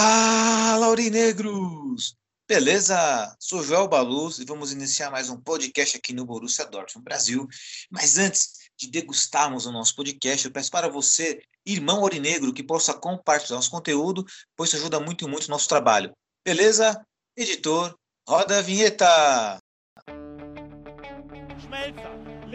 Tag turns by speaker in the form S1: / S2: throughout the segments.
S1: Fala, Aurinegros! Beleza? Sou Joel Baluz e vamos iniciar mais um podcast aqui no Borussia Dortmund Brasil. Mas antes de degustarmos o nosso podcast, eu peço para você, irmão Aurinegro, que possa compartilhar nosso conteúdo, pois isso ajuda muito, muito o nosso trabalho. Beleza? Editor, roda a vinheta!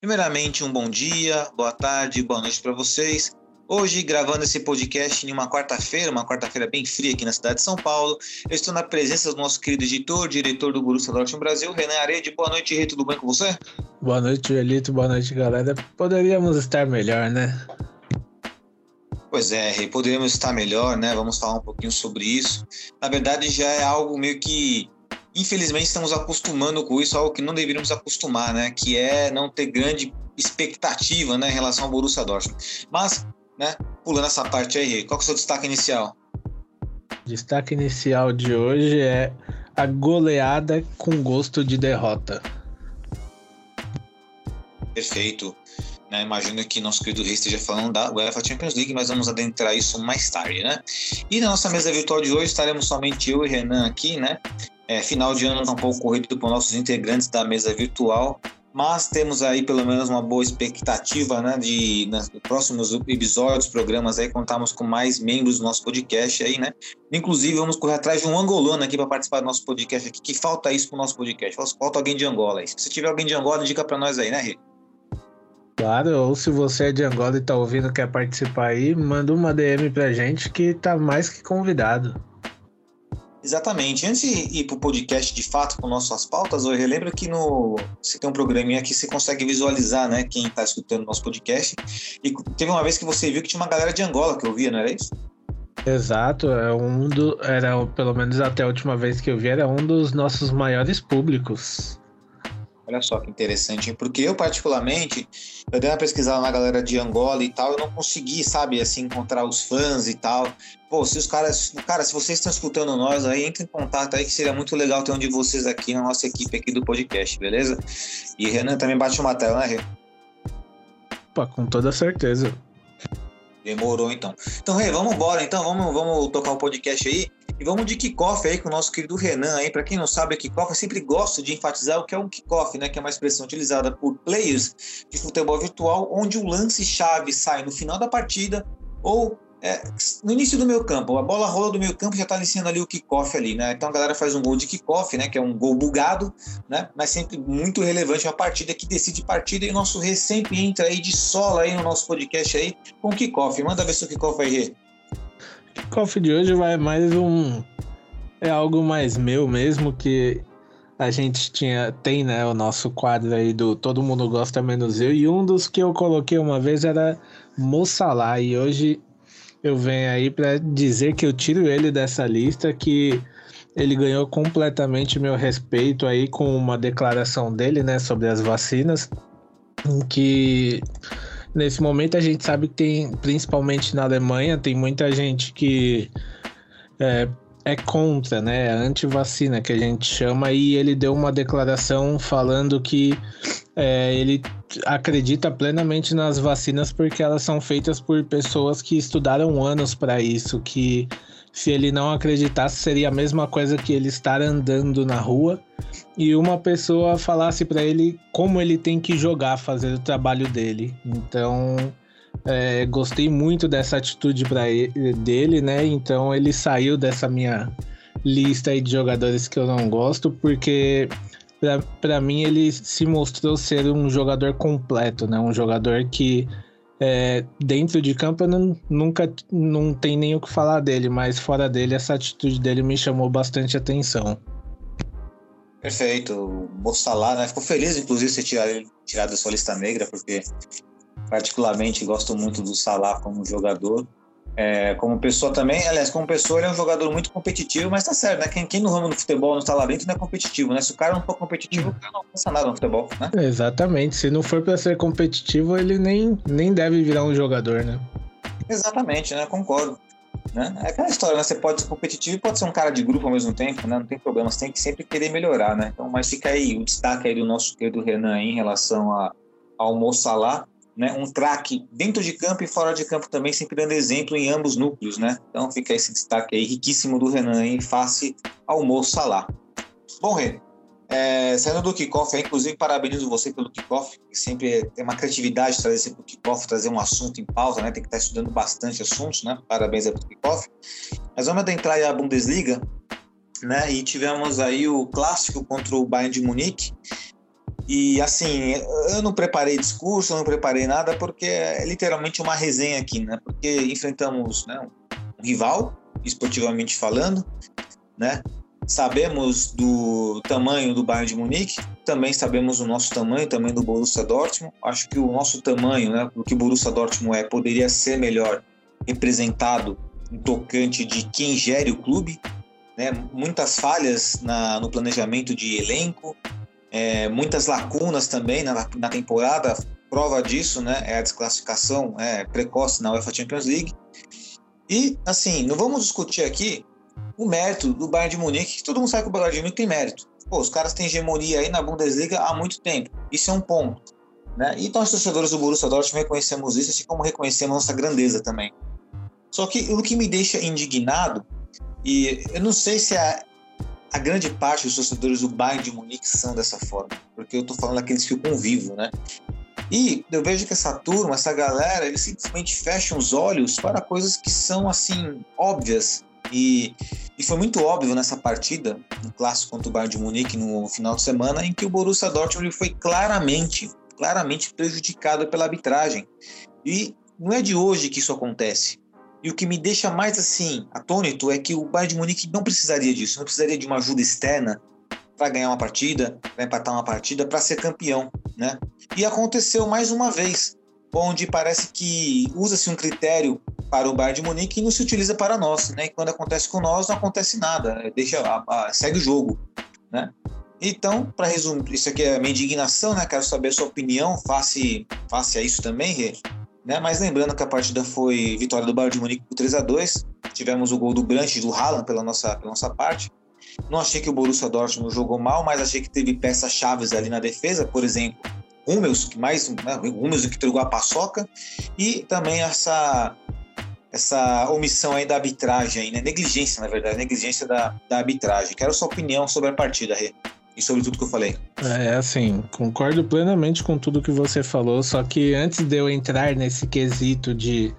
S1: Primeiramente, um bom dia, boa tarde, boa noite para vocês. Hoje, gravando esse podcast em uma quarta-feira, uma quarta-feira bem fria aqui na cidade de São Paulo, eu estou na presença do nosso querido editor, diretor do Borussia Dortmund Brasil, Renan Arede. Boa noite, Rei, tudo bem com você?
S2: Boa noite, Elito. Boa noite, galera. Poderíamos estar melhor, né?
S1: Pois é, Rei, poderíamos estar melhor, né? Vamos falar um pouquinho sobre isso. Na verdade, já é algo meio que, infelizmente, estamos acostumando com isso, algo que não deveríamos acostumar, né? Que é não ter grande expectativa, né, em relação ao Borussia Dortmund. Mas, né, pulando essa parte aí, qual que é o seu destaque inicial?
S2: Destaque inicial de hoje é a goleada com gosto de derrota.
S1: Perfeito. Né, imagino que nosso querido Rei esteja falando da UEFA Champions League, mas vamos adentrar isso mais tarde, né? E na nossa mesa virtual de hoje estaremos somente eu e Renan aqui, né? É, final de ano está um pouco corrido para nossos integrantes da mesa virtual, mas temos aí pelo menos uma boa expectativa, né? De nos próximos episódios, programas aí, contarmos com mais membros do nosso podcast aí, né? Inclusive, vamos correr atrás de um angolano aqui para participar do nosso podcast aqui, que falta isso para o nosso podcast. Falta alguém de Angola aí. Se tiver alguém de Angola, diga para nós aí, né, Rei?
S2: Claro, ou se você é de Angola e tá ouvindo quer participar aí, manda uma DM pra gente que tá mais que convidado.
S1: Exatamente. Antes de ir para o podcast de fato com nossas pautas, eu relembro que no você tem um programinha que você consegue visualizar, né, quem está escutando nosso podcast. E teve uma vez que você viu que tinha uma galera de Angola que eu via, não era isso?
S2: Exato, é um do, era pelo menos até a última vez que eu vi, era um dos nossos maiores públicos.
S1: Olha só que interessante, hein? porque eu particularmente, eu dei uma pesquisada na galera de Angola e tal, eu não consegui, sabe, assim, encontrar os fãs e tal. Pô, se os caras, cara, se vocês estão escutando nós aí, entre em contato aí que seria muito legal ter um de vocês aqui na nossa equipe aqui do podcast, beleza? E Renan também bate uma tela, né, Renan?
S2: Opa, com toda certeza.
S1: Demorou então. Então, Rei, vamos embora então, vamos, vamos tocar o podcast aí. E vamos de kickoff aí com o nosso querido Renan aí. Para quem não sabe, o kickoff eu sempre gosto de enfatizar o que é um kickoff, né? Que é uma expressão utilizada por players de futebol virtual, onde o lance-chave sai no final da partida ou é, no início do meio campo. A bola rola do meio campo já está iniciando ali o kickoff ali, né? Então a galera faz um gol de kickoff, né? Que é um gol bugado, né? Mas sempre muito relevante a partida que decide partida e o nosso Rê sempre entra aí de sola aí no nosso podcast aí com kickoff. Manda ver se o kickoff aí, Rê.
S2: Kickoff de hoje vai mais um. É algo mais meu mesmo, que a gente tinha, tem, né, o nosso quadro aí do Todo Mundo Gosta Menos Eu, e um dos que eu coloquei uma vez era Moçalá, e hoje eu venho aí para dizer que eu tiro ele dessa lista, que ele ganhou completamente meu respeito aí com uma declaração dele, né, sobre as vacinas, que nesse momento a gente sabe que tem, principalmente na Alemanha, tem muita gente que é, é contra, né? Anti-vacina, que a gente chama, e ele deu uma declaração falando que é, ele acredita plenamente nas vacinas porque elas são feitas por pessoas que estudaram anos para isso, que se ele não acreditasse seria a mesma coisa que ele estar andando na rua e uma pessoa falasse para ele como ele tem que jogar, fazer o trabalho dele. Então, é, gostei muito dessa atitude pra ele, dele, né? Então ele saiu dessa minha lista aí de jogadores que eu não gosto, porque para mim ele se mostrou ser um jogador completo, né? Um jogador que é, dentro de campo eu não, nunca não tem nem o que falar dele, mas fora dele essa atitude dele me chamou bastante atenção.
S1: Perfeito. O Mossalá, né? Ficou feliz, inclusive, você tirar tirado da sua lista negra, porque particularmente gosto muito do Salah como jogador. É, como pessoa também, aliás, como pessoa ele é um jogador muito competitivo, mas tá certo, né? Quem, quem no ramo do futebol não está lá dentro não é competitivo, né? Se o cara não for competitivo, o cara não alcança nada no futebol, né?
S2: Exatamente. Se não for para ser competitivo, ele nem, nem deve virar um jogador, né?
S1: Exatamente, né? Concordo. Né? É aquela história, né? Você pode ser competitivo e pode ser um cara de grupo ao mesmo tempo, né? Não tem problema, você tem que sempre querer melhorar, né? Então, mas fica aí o destaque aí do nosso querido Renan em relação a, ao Mo Salah, né? Um craque dentro de campo e fora de campo também, sempre dando exemplo em ambos núcleos, né? Então fica esse destaque aí riquíssimo do Renan em face ao Mo Salah. Bom, Rê, é, saindo do kickoff, inclusive parabenizo você pelo kickoff, que sempre tem uma criatividade trazer sempre o kickoff, trazer um assunto em pauta, né? Tem que estar estudando bastante assuntos, né? Parabéns aí pelo kickoff. Mas vamos adentrar aí a Bundesliga, né? E tivemos aí o clássico contra o Bayern de Munique. E assim, eu não preparei discurso, não preparei nada, porque é literalmente uma resenha aqui, né? Porque enfrentamos né, um rival, esportivamente falando, né? Sabemos do tamanho do Bayern de Munique, também sabemos o nosso tamanho, também do Borussia Dortmund. Acho que o nosso tamanho, né, o que o Borussia Dortmund é, poderia ser melhor representado no tocante de quem gere o clube, né? Muitas falhas na, no planejamento de elenco, é, muitas lacunas também na, na, temporada. Prova disso né, é a desclassificação é, precoce na UEFA Champions League. E, assim, não vamos discutir aqui o mérito do Bayern de Munique, que todo mundo sabe que o Bayern de Munique tem mérito. Pô, os caras têm hegemonia aí na Bundesliga há muito tempo. Isso é um ponto. Né? E nós, torcedores do Borussia Dortmund, reconhecemos isso, assim como reconhecemos nossa grandeza também. Só que o que me deixa indignado, e eu não sei se é a grande parte dos torcedores do Bayern de Munique são dessa forma, porque eu tô falando daqueles que eu convivo, né? E eu vejo que essa turma, essa galera, eles simplesmente fecham os olhos para coisas que são assim óbvias. E, e foi muito óbvio nessa partida, no clássico contra o Bayern de Munique no final de semana, em que o Borussia Dortmund foi claramente, claramente prejudicado pela arbitragem. E não é de hoje que isso acontece. E o que me deixa mais assim atônito é que o Bayern de Munique não precisaria disso, não precisaria de uma ajuda externa para ganhar uma partida, para empatar uma partida, para ser campeão, né? E aconteceu mais uma vez, onde parece que usa-se um critério para o Bayern de Munique e não se utiliza para nós, né? E quando acontece com nós, não acontece nada, deixa a, a, segue o jogo, né? Então, para resumir, isso aqui é a minha indignação, né? Quero saber a sua opinião face, face a isso também, Rê. Né? Mas lembrando que a partida foi vitória do Bayern de Munique por 3 a 2 Tivemos o gol do Brandt do Haaland pela nossa, pela nossa parte. Não achei que o Borussia Dortmund jogou mal, mas achei que teve peças chaves ali na defesa, por exemplo, Hummels, que mais, né, Hummels que entregou a paçoca, e também essa essa omissão aí da arbitragem, né? negligência, na verdade, negligência da, da arbitragem. Quero sua opinião sobre a partida, Rê e sobre tudo que eu falei.
S2: É, assim, concordo plenamente com tudo que você falou, só que antes de eu entrar nesse quesito de,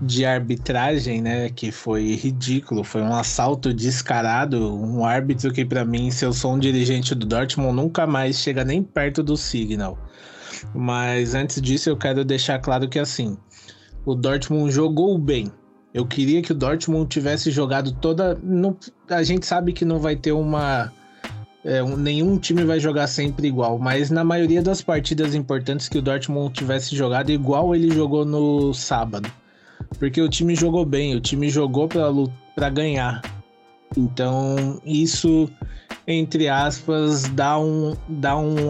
S2: de arbitragem, né, que foi ridículo, foi um assalto descarado, um árbitro que para mim, se eu sou um dirigente do Dortmund, nunca mais chega nem perto do Signal. Mas antes disso, eu quero deixar claro que assim, o Dortmund jogou bem. Eu queria que o Dortmund tivesse jogado toda. No, a gente sabe que não vai ter uma é, nenhum time vai jogar sempre igual, mas na maioria das partidas importantes que o Dortmund tivesse jogado igual ele jogou no sábado. Porque o time jogou bem, o time jogou para ganhar. Então, isso, entre aspas, dá um, dá um,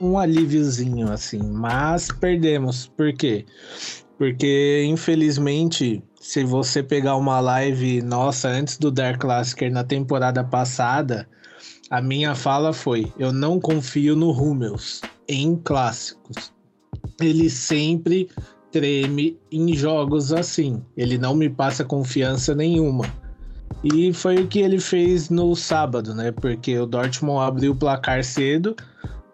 S2: um alíviozinho, assim. Mas perdemos. Por quê? Porque, infelizmente, se você pegar uma live nossa antes do Dark Classicer na temporada passada, a minha fala foi: eu não confio no Hummels em clássicos. Ele sempre treme em jogos assim. Ele não me passa confiança nenhuma. E foi o que ele fez no sábado, né? Porque o Dortmund abriu o placar cedo,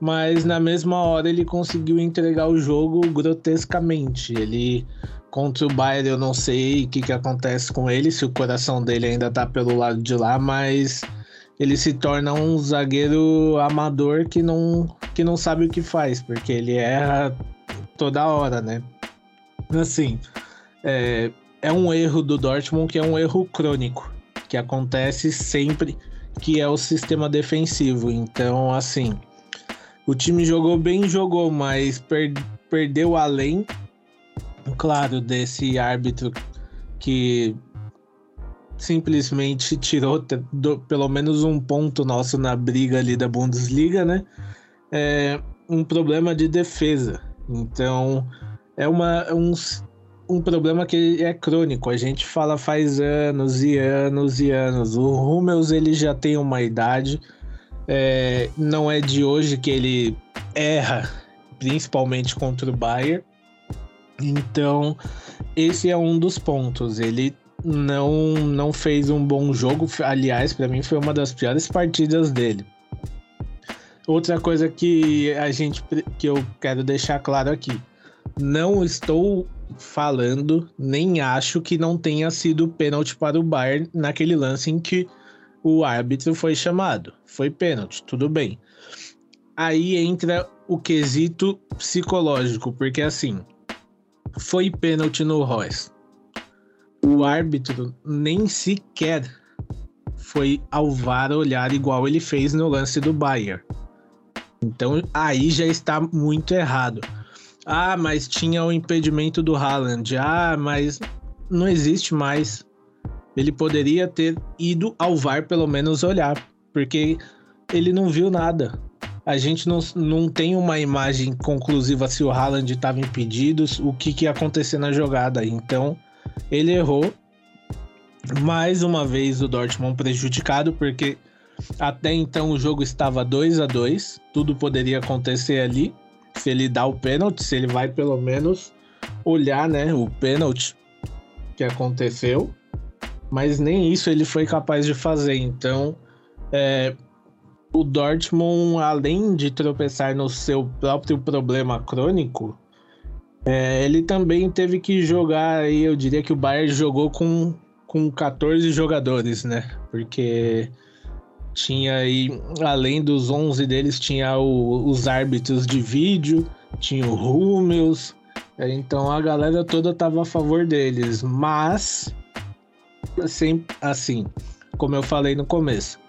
S2: mas na mesma hora ele conseguiu entregar o jogo grotescamente. Ele contra o Bayern eu não sei o que, que acontece com ele, se o coração dele ainda tá pelo lado de lá, mas ele se torna um zagueiro amador que não, que não sabe o que faz, porque ele erra toda hora, né? Assim, é, é um erro do Dortmund que é um erro crônico, que acontece sempre que é o sistema defensivo. Então, assim, o time jogou bem, jogou, mas per perdeu além, claro, desse árbitro que simplesmente tirou do, pelo menos um ponto nosso na briga ali da Bundesliga, né? É um problema de defesa. Então, é uma, um, um problema que é crônico. A gente fala faz anos e anos e anos. O Hummels ele já tem uma idade. É, não é de hoje que ele erra, principalmente contra o Bayern. Então, esse é um dos pontos. Ele não, não fez um bom jogo. Aliás, para mim foi uma das piores partidas dele. Outra coisa que a gente que eu quero deixar claro aqui. Não estou falando, nem acho que não tenha sido pênalti para o Bayern naquele lance em que o árbitro foi chamado. Foi pênalti, tudo bem. Aí entra o quesito psicológico, porque assim, foi pênalti no Royce. O árbitro nem sequer foi ao VAR olhar igual ele fez no lance do Bayern. Então aí já está muito errado. Ah, mas tinha o impedimento do Haaland. Ah, mas não existe mais. Ele poderia ter ido ao VAR pelo menos olhar, porque ele não viu nada. A gente não, não tem uma imagem conclusiva se o Haaland estava impedido, o que, que ia acontecer na jogada. Então, ele errou. Mais uma vez o Dortmund prejudicado, porque até então o jogo estava 2 a 2 tudo poderia acontecer ali se ele dá o pênalti, se ele vai pelo menos olhar, né, o pênalti que aconteceu, mas nem isso ele foi capaz de fazer. Então, é, o Dortmund, além de tropeçar no seu próprio problema crônico, é, ele também teve que jogar aí, eu diria que o Bayern jogou com, com 14 jogadores, né? Porque tinha aí, além dos 11 deles, tinha o, os árbitros de vídeo, tinha o Hummels, é, então a galera toda tava a favor deles, mas assim, assim, como eu falei no começo,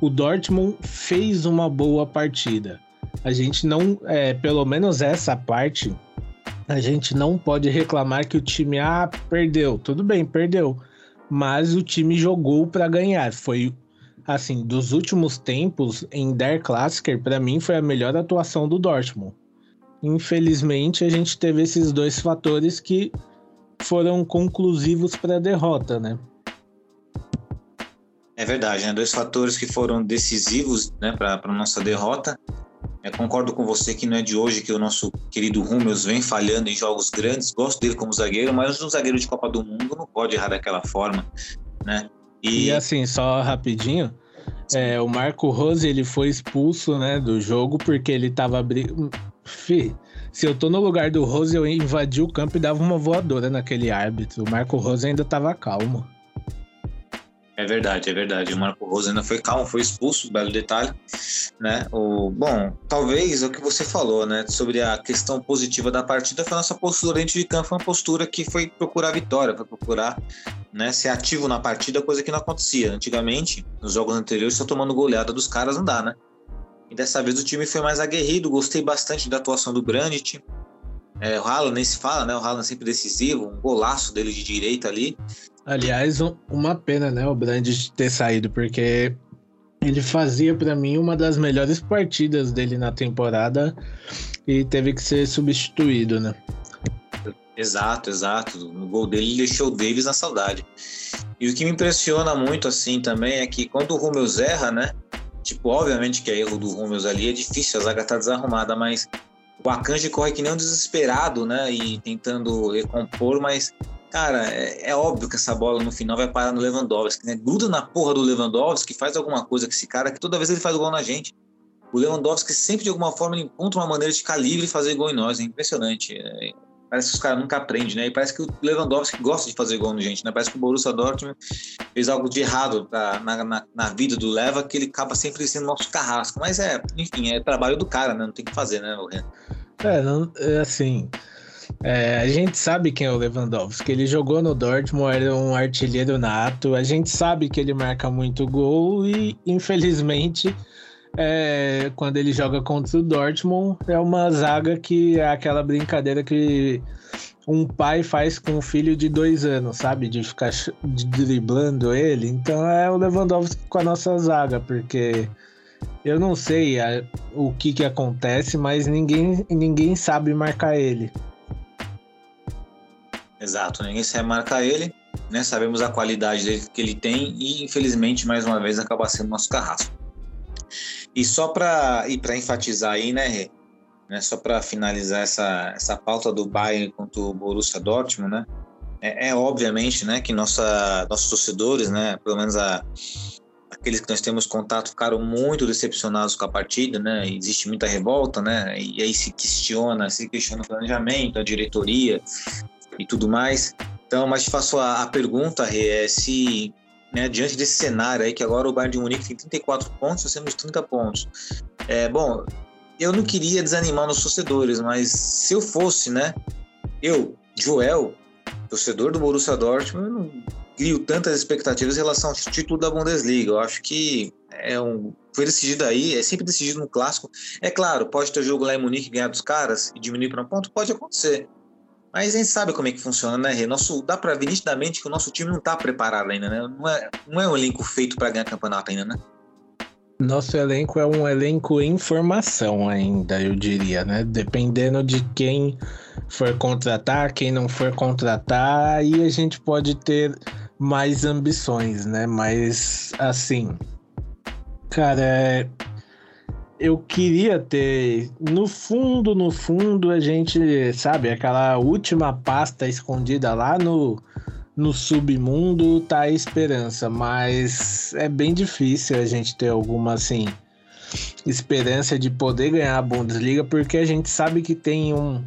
S2: o Dortmund fez uma boa partida. A gente não, é, pelo menos essa parte, a gente não pode reclamar que o time ah, perdeu. Tudo bem, perdeu. Mas o time jogou para ganhar. Foi assim, dos últimos tempos, em Der Klassiker, para mim foi a melhor atuação do Dortmund. Infelizmente, a gente teve esses dois fatores que foram conclusivos para a derrota, né?
S1: É verdade, né? Dois fatores que foram decisivos né, para a nossa derrota. Eu concordo com você que não é de hoje que o nosso querido Hummels vem falhando em jogos grandes. Gosto dele como zagueiro, mas um zagueiro de Copa do Mundo não pode errar daquela forma, né?
S2: E, e assim, só rapidinho, é, o Marco Rose ele foi expulso, né, do jogo porque ele tava brigando. Se eu tô no lugar do Rose, eu invadi o campo e dava uma voadora naquele árbitro. O Marco Rose ainda tava calmo.
S1: É verdade, é verdade. O Marco Rose ainda foi calmo, foi expulso, belo detalhe, né? O bom, talvez é o que você falou, né, sobre a questão positiva da partida foi a nossa postura dentro de campo, uma postura que foi procurar vitória, foi procurar, né, ser ativo na partida, coisa que não acontecia antigamente. Nos jogos anteriores, só tomando goleada dos caras não dá, né? E dessa vez o time foi mais aguerrido, gostei bastante da atuação do Brandt. É, o Haaland nem se fala, né? O Haaland sempre decisivo, um golaço dele de direita ali.
S2: Aliás, uma pena, né, o Brandt ter saído, porque ele fazia para mim uma das melhores partidas dele na temporada e teve que ser substituído, né?
S1: Exato, exato. No gol dele ele deixou o Davis na saudade. E o que me impressiona muito assim também é que quando o Rummels erra, né? Tipo, obviamente que é erro do Rummels ali, é difícil, a zaga tá desarrumada, mas o Akanji corre que nem um desesperado, né? E tentando recompor, mas Cara, é, é, óbvio que essa bola no final vai parar no Lewandowski, né? Gruda na porra do Lewandowski, faz alguma coisa com esse cara, que toda vez ele faz gol na gente. O Lewandowski sempre, de alguma forma, encontra uma maneira de ficar livre e fazer gol em nós. É impressionante. É, Parece que os caras nunca aprendem, né? E parece que o Lewandowski gosta de fazer gol no gente, né? Parece que o Borussia Dortmund fez algo de errado pra, na, na, na, vida do Leva, que ele acaba sempre sendo nosso carrasco. Mas é, enfim, é trabalho do cara, né? Não tem que fazer, né, Ren?
S2: É, não, é assim. É, a gente sabe quem é o Lewandowski. Ele jogou no Dortmund, era um artilheiro nato. A gente sabe que ele marca muito gol e, infelizmente, é, quando ele joga contra o Dortmund, é uma zaga que é aquela brincadeira que um pai faz com um filho de dois anos, sabe? De ficar driblando ele. Então é o Lewandowski com a nossa zaga, porque eu não sei a, o que, que acontece, mas ninguém, ninguém sabe marcar ele.
S1: Exato, ninguém sabe marcar ele, né? Sabemos a qualidade dele, que ele tem e infelizmente mais uma vez acaba sendo nosso carrasco. E só para e para enfatizar aí, né, Rê? Né, só para finalizar essa, essa pauta do Bayern contra o Borussia Dortmund, né? É, é, obviamente, né, que nossa, nossos torcedores, né, pelo menos a, aqueles que nós temos contato ficaram muito decepcionados com a partida, né? Existe muita revolta, né? E aí se questiona, se questiona o planejamento, a diretoria, e tudo mais. Então, mas te faço a, a pergunta, Rê, é se né, diante desse cenário aí, que agora o Bayern de Munique tem 34 pontos, nós temos 30 pontos. É, bom, eu não queria desanimar os torcedores, mas se eu fosse, né, eu, Joel, torcedor do Borussia Dortmund, eu não crio tantas expectativas em relação ao título da Bundesliga. Eu acho que é um, foi decidido aí, é sempre decidido no clássico. É claro, pode ter jogo lá em Munique ganhar dos caras e diminuir para um ponto, pode acontecer. Mas a gente sabe como é que funciona, né, Rê? Nosso, dá para ver nitidamente que o nosso time não está preparado ainda, né? Não é, não é um elenco feito para ganhar campeonato ainda, né?
S2: Nosso elenco é um elenco em formação ainda, eu diria, né? Dependendo de quem for contratar, quem não for contratar, aí a gente pode ter mais ambições, né? Mas, assim, cara, é eu queria ter. No fundo, no fundo, a gente, sabe, aquela última pasta escondida lá no, no submundo tá a esperança, mas é bem difícil a gente ter alguma assim esperança de poder ganhar a Bundesliga, porque a gente sabe que tem um.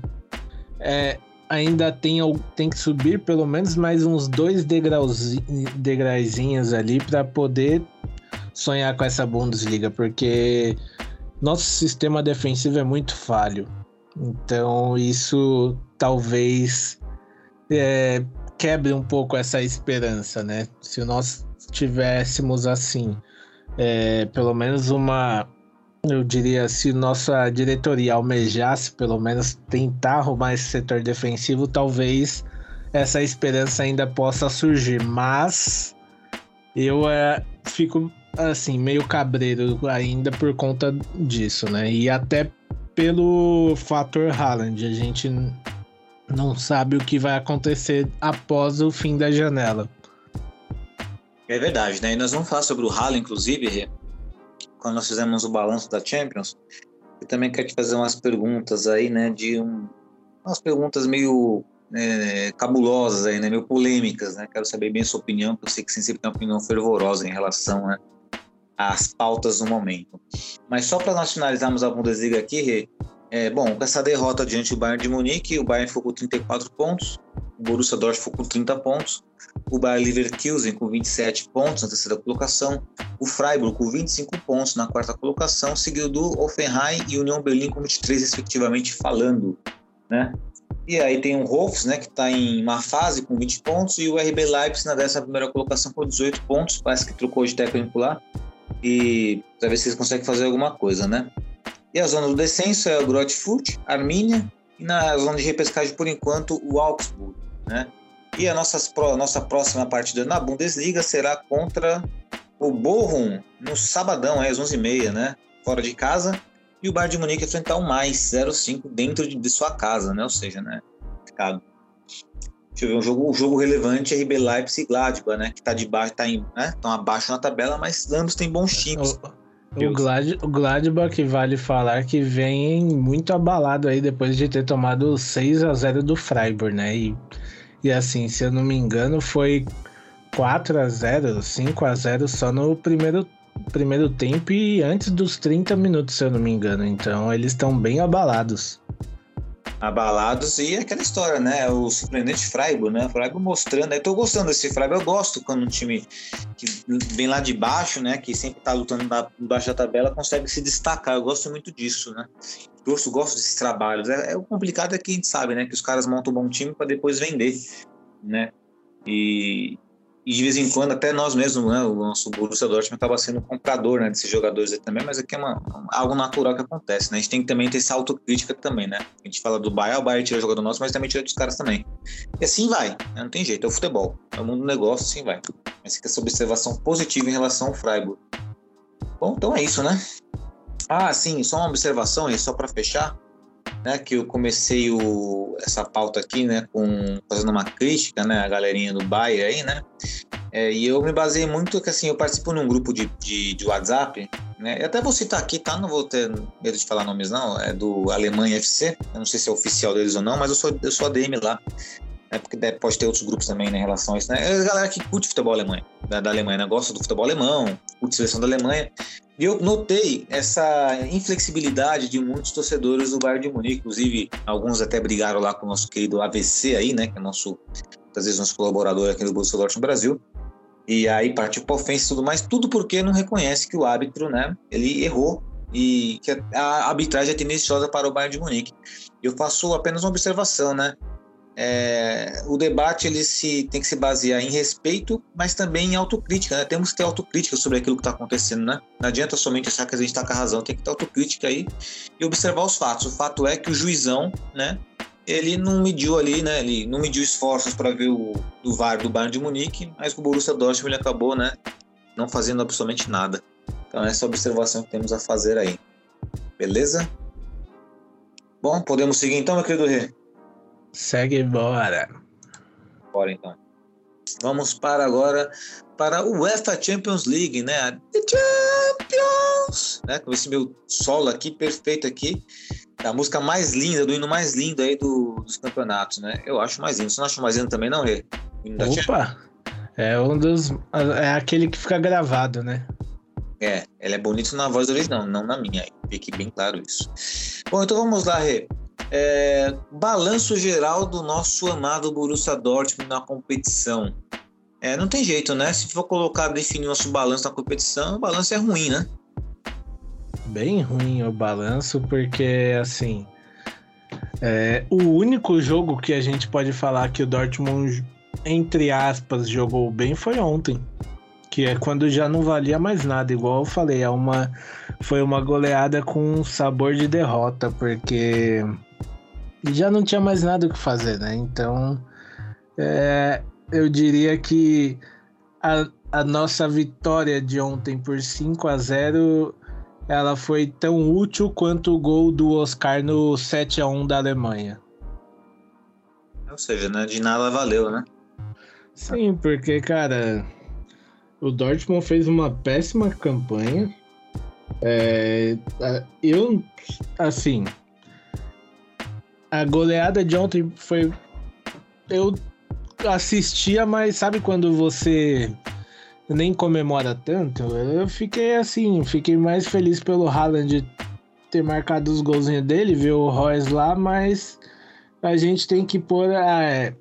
S2: É, ainda tem, tem que subir pelo menos mais uns dois degraus, degrauzinhos ali para poder sonhar com essa Bundesliga, porque nosso sistema defensivo é muito falho. Então isso talvez é, quebre um pouco essa esperança, né? Se nós tivéssemos assim, é, pelo menos uma, eu diria, se nossa diretoria almejasse pelo menos tentar arrumar esse setor defensivo, talvez essa esperança ainda possa surgir. Mas eu é, fico assim, meio cabreiro ainda por conta disso, né? E até pelo fator Haaland, a gente não sabe o que vai acontecer após o fim da janela.
S1: É verdade, né? E nós vamos falar sobre o Haaland, inclusive, quando nós fizemos o balanço da Champions. Eu também quero te fazer umas perguntas aí, né? De um, umas perguntas meio é, cabulosas aí, né? Meio polêmicas, né? Quero saber bem a sua opinião, porque eu sei que você sempre tem uma opinião fervorosa em relação né, as pautas no momento. Mas só para nós finalizarmos a Bundesliga aqui, é, bom, com essa derrota diante do Bayern de Munique, o Bayern ficou com 34 pontos, o Borussia Dortmund ficou com 30 pontos, o Bayern Leverkusen com 27 pontos na terceira colocação, o Freiburg com 25 pontos na quarta colocação, seguido do Offenheim e União Berlim com 23 respectivamente falando, né? E aí tem o Rolfs, né, que está em má fase com 20 pontos, e o RB Leipzig na 11 primeira colocação com 18 pontos, parece que trocou de técnico lá e para ver se eles conseguem fazer alguma coisa, né? E a zona do descenso é o Grotfurt, Armínia e na zona de repescagem por enquanto o Augsburg, né? E a nossa, a nossa próxima partida na Bundesliga será contra o Bochum no sabadão, às 11h30, né? Fora de casa. E o Bayern de Munique enfrentar o mais 0-5 dentro de, de, sua casa, né? Ou seja, né? Deixa eu ver, um jogo, um jogo relevante é RB Leipzig e Gladbach, né? Que tá de baixo, tá em, né? Estão abaixo na tabela, mas ambos têm bons times.
S2: O, o, Glad, o Gladbach vale falar que vem muito abalado aí depois de ter tomado 6 a 0 do Freiburg, né? E, e assim, se eu não me engano, foi 4 a 0 5 a 0 só no primeiro, primeiro tempo e antes dos 30 minutos, se eu não me engano. Então eles estão bem abalados.
S1: Abalados e aquela história, né? O surpreendente Freiburg, né? O Freiburg mostrando. Eu tô gostando desse Freiburg. Eu gosto quando um time que vem lá de baixo, né? Que sempre tá lutando embaixo da tabela, consegue se destacar. Eu gosto muito disso, né? Gosto, gosto desses trabalhos. É, é o complicado é que a gente sabe, né? Que os caras montam um bom time para depois vender, né? E, e de vez em quando até nós mesmos, né, o nosso Borussia Dortmund acaba sendo comprador, né, desses jogadores aí também, mas aqui é uma, algo natural que acontece, né, a gente tem que também ter essa autocrítica também, né, a gente fala do Bayern, o Bayern tira jogador nosso, mas também tira dos caras também, e assim vai, né? não tem jeito, é o futebol, é o mundo do negócio, assim vai, mas fica essa observação positiva em relação ao Freiburg. Bom, então é isso, né, ah, sim, só uma observação aí, só para fechar, né, que eu comecei o, essa pauta aqui, né, com, fazendo uma crítica, né, a galerinha do Bayern aí, né, é, e eu me baseei muito que, assim, eu participo num grupo de, de, de WhatsApp, né, e até vou citar aqui, tá, não vou ter medo de falar nomes não, é do Alemanha FC, eu não sei se é oficial deles ou não, mas eu sou, eu sou ADM lá, né, porque pode ter outros grupos também né, em relação a isso, né, é a galera que curte futebol alemão, da, da Alemanha, né, gosta do futebol alemão, curte seleção da Alemanha, eu notei essa inflexibilidade de muitos torcedores do Bayern de Munique, inclusive alguns até brigaram lá com o nosso querido AVC aí, né, que é nosso, às vezes, nosso colaborador aqui do Bolsa Norte no Brasil, e aí partiu para ofensa e tudo mais, tudo porque não reconhece que o árbitro, né, ele errou e que a arbitragem é tendenciosa para o Bayern de Munique. Eu faço apenas uma observação, né, é, o debate ele se, tem que se basear em respeito, mas também em autocrítica. Né? Temos que ter autocrítica sobre aquilo que está acontecendo. Né? Não adianta somente achar que a gente está com a razão, tem que ter autocrítica aí e observar os fatos. O fato é que o juizão, né, ele não mediu ali, né, ele não mediu esforços para ver o, o VAR do Bayern de Munique, mas o Borussia Dortmund ele acabou né, não fazendo absolutamente nada. Então, essa é a observação que temos a fazer aí. Beleza? Bom, podemos seguir então, meu querido Rê?
S2: Segue bora.
S1: Bora então. Vamos para agora para o UEFA Champions League, né? The Champions, né? Com esse meu solo aqui perfeito aqui, a música mais linda, do hino mais lindo aí do, dos campeonatos, né? Eu acho mais lindo. Você não acha mais lindo também, não, Rê?
S2: Opa! É um dos. É aquele que fica gravado, né?
S1: É, ele é bonito na voz não, não na minha. Fique bem claro isso. Bom, então vamos lá, Rê. É, balanço geral do nosso amado Borussia Dortmund na competição. É, não tem jeito, né? Se for colocar, definir nosso balanço na competição, o balanço é ruim, né?
S2: Bem ruim o balanço, porque assim. É, o único jogo que a gente pode falar que o Dortmund, entre aspas, jogou bem foi ontem. Que é quando já não valia mais nada, igual eu falei, é uma, foi uma goleada com sabor de derrota, porque já não tinha mais nada o que fazer, né? Então, é, eu diria que a, a nossa vitória de ontem por 5 a 0 ela foi tão útil quanto o gol do Oscar no 7 a 1 da Alemanha.
S1: Ou seja, né, de nada valeu, né?
S2: Sim, porque, cara, o Dortmund fez uma péssima campanha. É, eu, assim, a goleada de ontem foi. Eu assistia, mas sabe quando você nem comemora tanto? Eu fiquei assim, fiquei mais feliz pelo Haaland ter marcado os golzinhos dele, ver o Royce lá, mas a gente tem que pôr. É,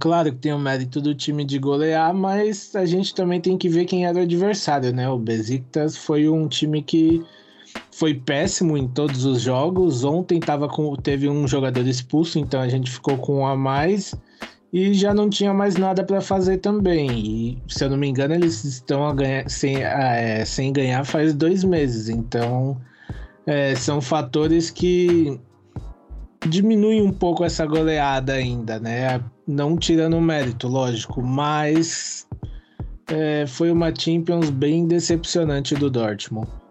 S2: claro que tem o mérito do time de golear, mas a gente também tem que ver quem era o adversário, né? O Besiktas foi um time que foi péssimo em todos os jogos. Ontem tava com, teve um jogador expulso, então a gente ficou com um a mais e já não tinha mais nada para fazer também. E se eu não me engano, eles estão ganhar, sem, é, sem ganhar faz dois meses. Então é, são fatores que diminuem um pouco essa goleada ainda, né? Não tirando o mérito, lógico, mas é, foi uma Champions bem decepcionante do Dortmund.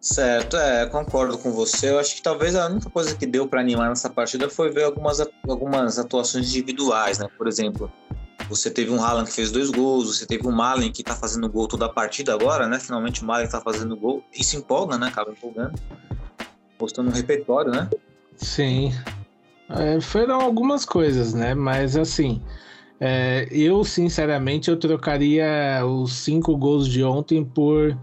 S1: Certo, é, concordo com você. Eu acho que talvez a única coisa que deu para animar nessa partida foi ver algumas, algumas atuações individuais, né? Por exemplo, você teve um Haaland que fez dois gols, você teve um Malen que tá fazendo gol toda a partida agora, né? Finalmente o Malen tá fazendo gol. Isso empolga, né? Acaba empolgando. Postando um repertório, né?
S2: Sim. É, foram algumas coisas, né? Mas assim, é, eu sinceramente eu trocaria os cinco gols de ontem por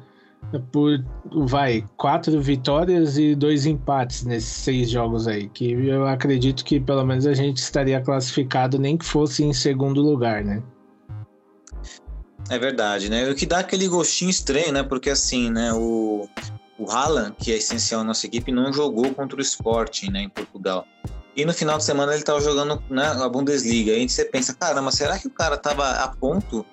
S2: por, vai, quatro vitórias e dois empates nesses seis jogos aí, que eu acredito que pelo menos a gente estaria classificado, nem que fosse em segundo lugar, né?
S1: É verdade, né? O que dá aquele gostinho estranho, né? Porque assim, né, o, o Haaland, que é essencial na nossa equipe, não jogou contra o Sporting, né, em Portugal. E no final de semana ele estava jogando né, a Bundesliga. Aí você pensa, caramba, será que o cara estava a ponto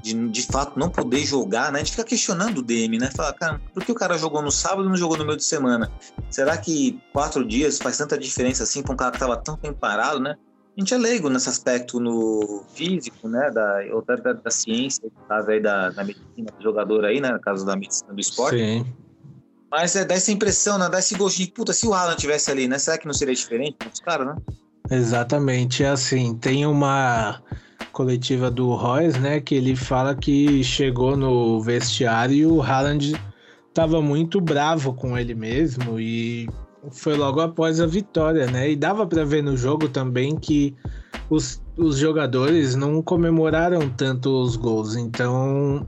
S1: de, de fato não poder jogar, né? A gente fica questionando o DM, né? Fala, cara, por que o cara jogou no sábado e não jogou no meio de semana? Será que quatro dias faz tanta diferença assim para um cara que estava tão tempo parado, né? A gente é leigo nesse aspecto no físico, né? Da, ou da, da, da ciência, caso aí da, da medicina do jogador aí, né? No caso da medicina do esporte. Sim. Mas é, dá essa impressão, né? Dá esse gostinho puta, se o Alan tivesse ali, né? Será que não seria diferente com os caras, né?
S2: Exatamente, é assim, tem uma coletiva do Royce, né, que ele fala que chegou no vestiário e o Haaland tava muito bravo com ele mesmo e foi logo após a vitória, né? E dava para ver no jogo também que os, os jogadores não comemoraram tanto os gols, então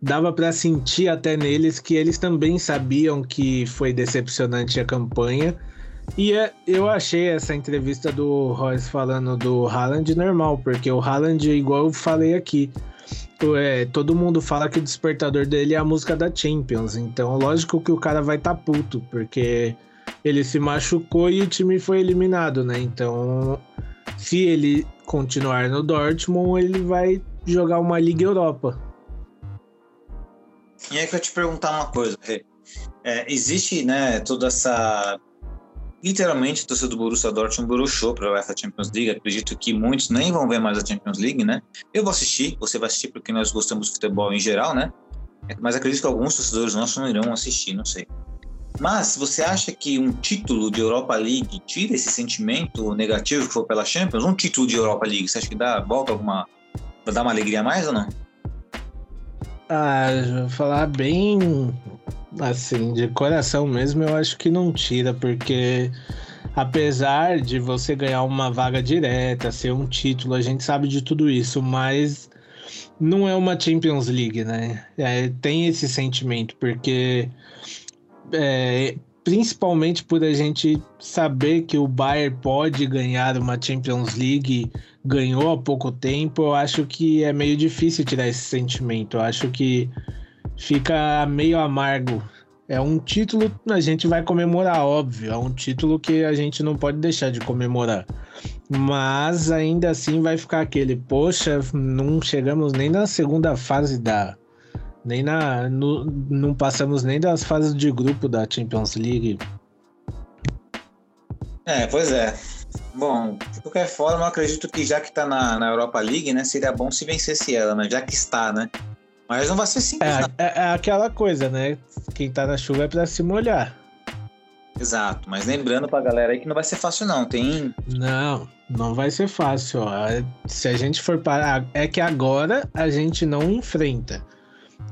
S2: dava para sentir até neles que eles também sabiam que foi decepcionante a campanha. E é, eu achei essa entrevista do Royce falando do Haaland normal, porque o Haaland, igual eu falei aqui, é, todo mundo fala que o despertador dele é a música da Champions. Então, lógico que o cara vai estar tá puto, porque ele se machucou e o time foi eliminado, né? Então, se ele continuar no Dortmund, ele vai jogar uma Liga Europa.
S1: E aí que eu te perguntar uma coisa, Rê. É, existe, né, toda essa literalmente a torcida do Borussia Dortmund broxou para a Champions League. Acredito que muitos nem vão ver mais a Champions League, né? Eu vou assistir, você vai assistir porque nós gostamos de futebol em geral, né? Mas acredito que alguns torcedores nossos não irão assistir, não sei. Mas você acha que um título de Europa League tira esse sentimento negativo que foi pela Champions? Um título de Europa League, você acha que dá volta alguma dá uma alegria a mais ou não?
S2: Ah, vou falar bem assim, de coração mesmo, eu acho que não tira, porque apesar de você ganhar uma vaga direta, ser um título, a gente sabe de tudo isso, mas não é uma Champions League, né? É, tem esse sentimento, porque é, principalmente por a gente saber que o Bayern pode ganhar uma Champions League, ganhou há pouco tempo, eu acho que é meio difícil tirar esse sentimento. Eu acho que fica meio amargo. É um título a gente vai comemorar, óbvio, é um título que a gente não pode deixar de comemorar. Mas ainda assim vai ficar aquele, poxa, não chegamos nem na segunda fase da nem na. No, não passamos nem das fases de grupo da Champions League.
S1: É, pois é. Bom, de qualquer forma, eu acredito que já que está na, na Europa League, né, seria bom se vencesse ela, né? Já que está, né? Mas não vai ser simples,
S2: é, é, é, aquela coisa, né? Quem tá na chuva é pra se molhar.
S1: Exato, mas lembrando pra galera aí que não vai ser fácil, não. Tem.
S2: Não, não vai ser fácil. Ó. Se a gente for parar. É que agora a gente não enfrenta.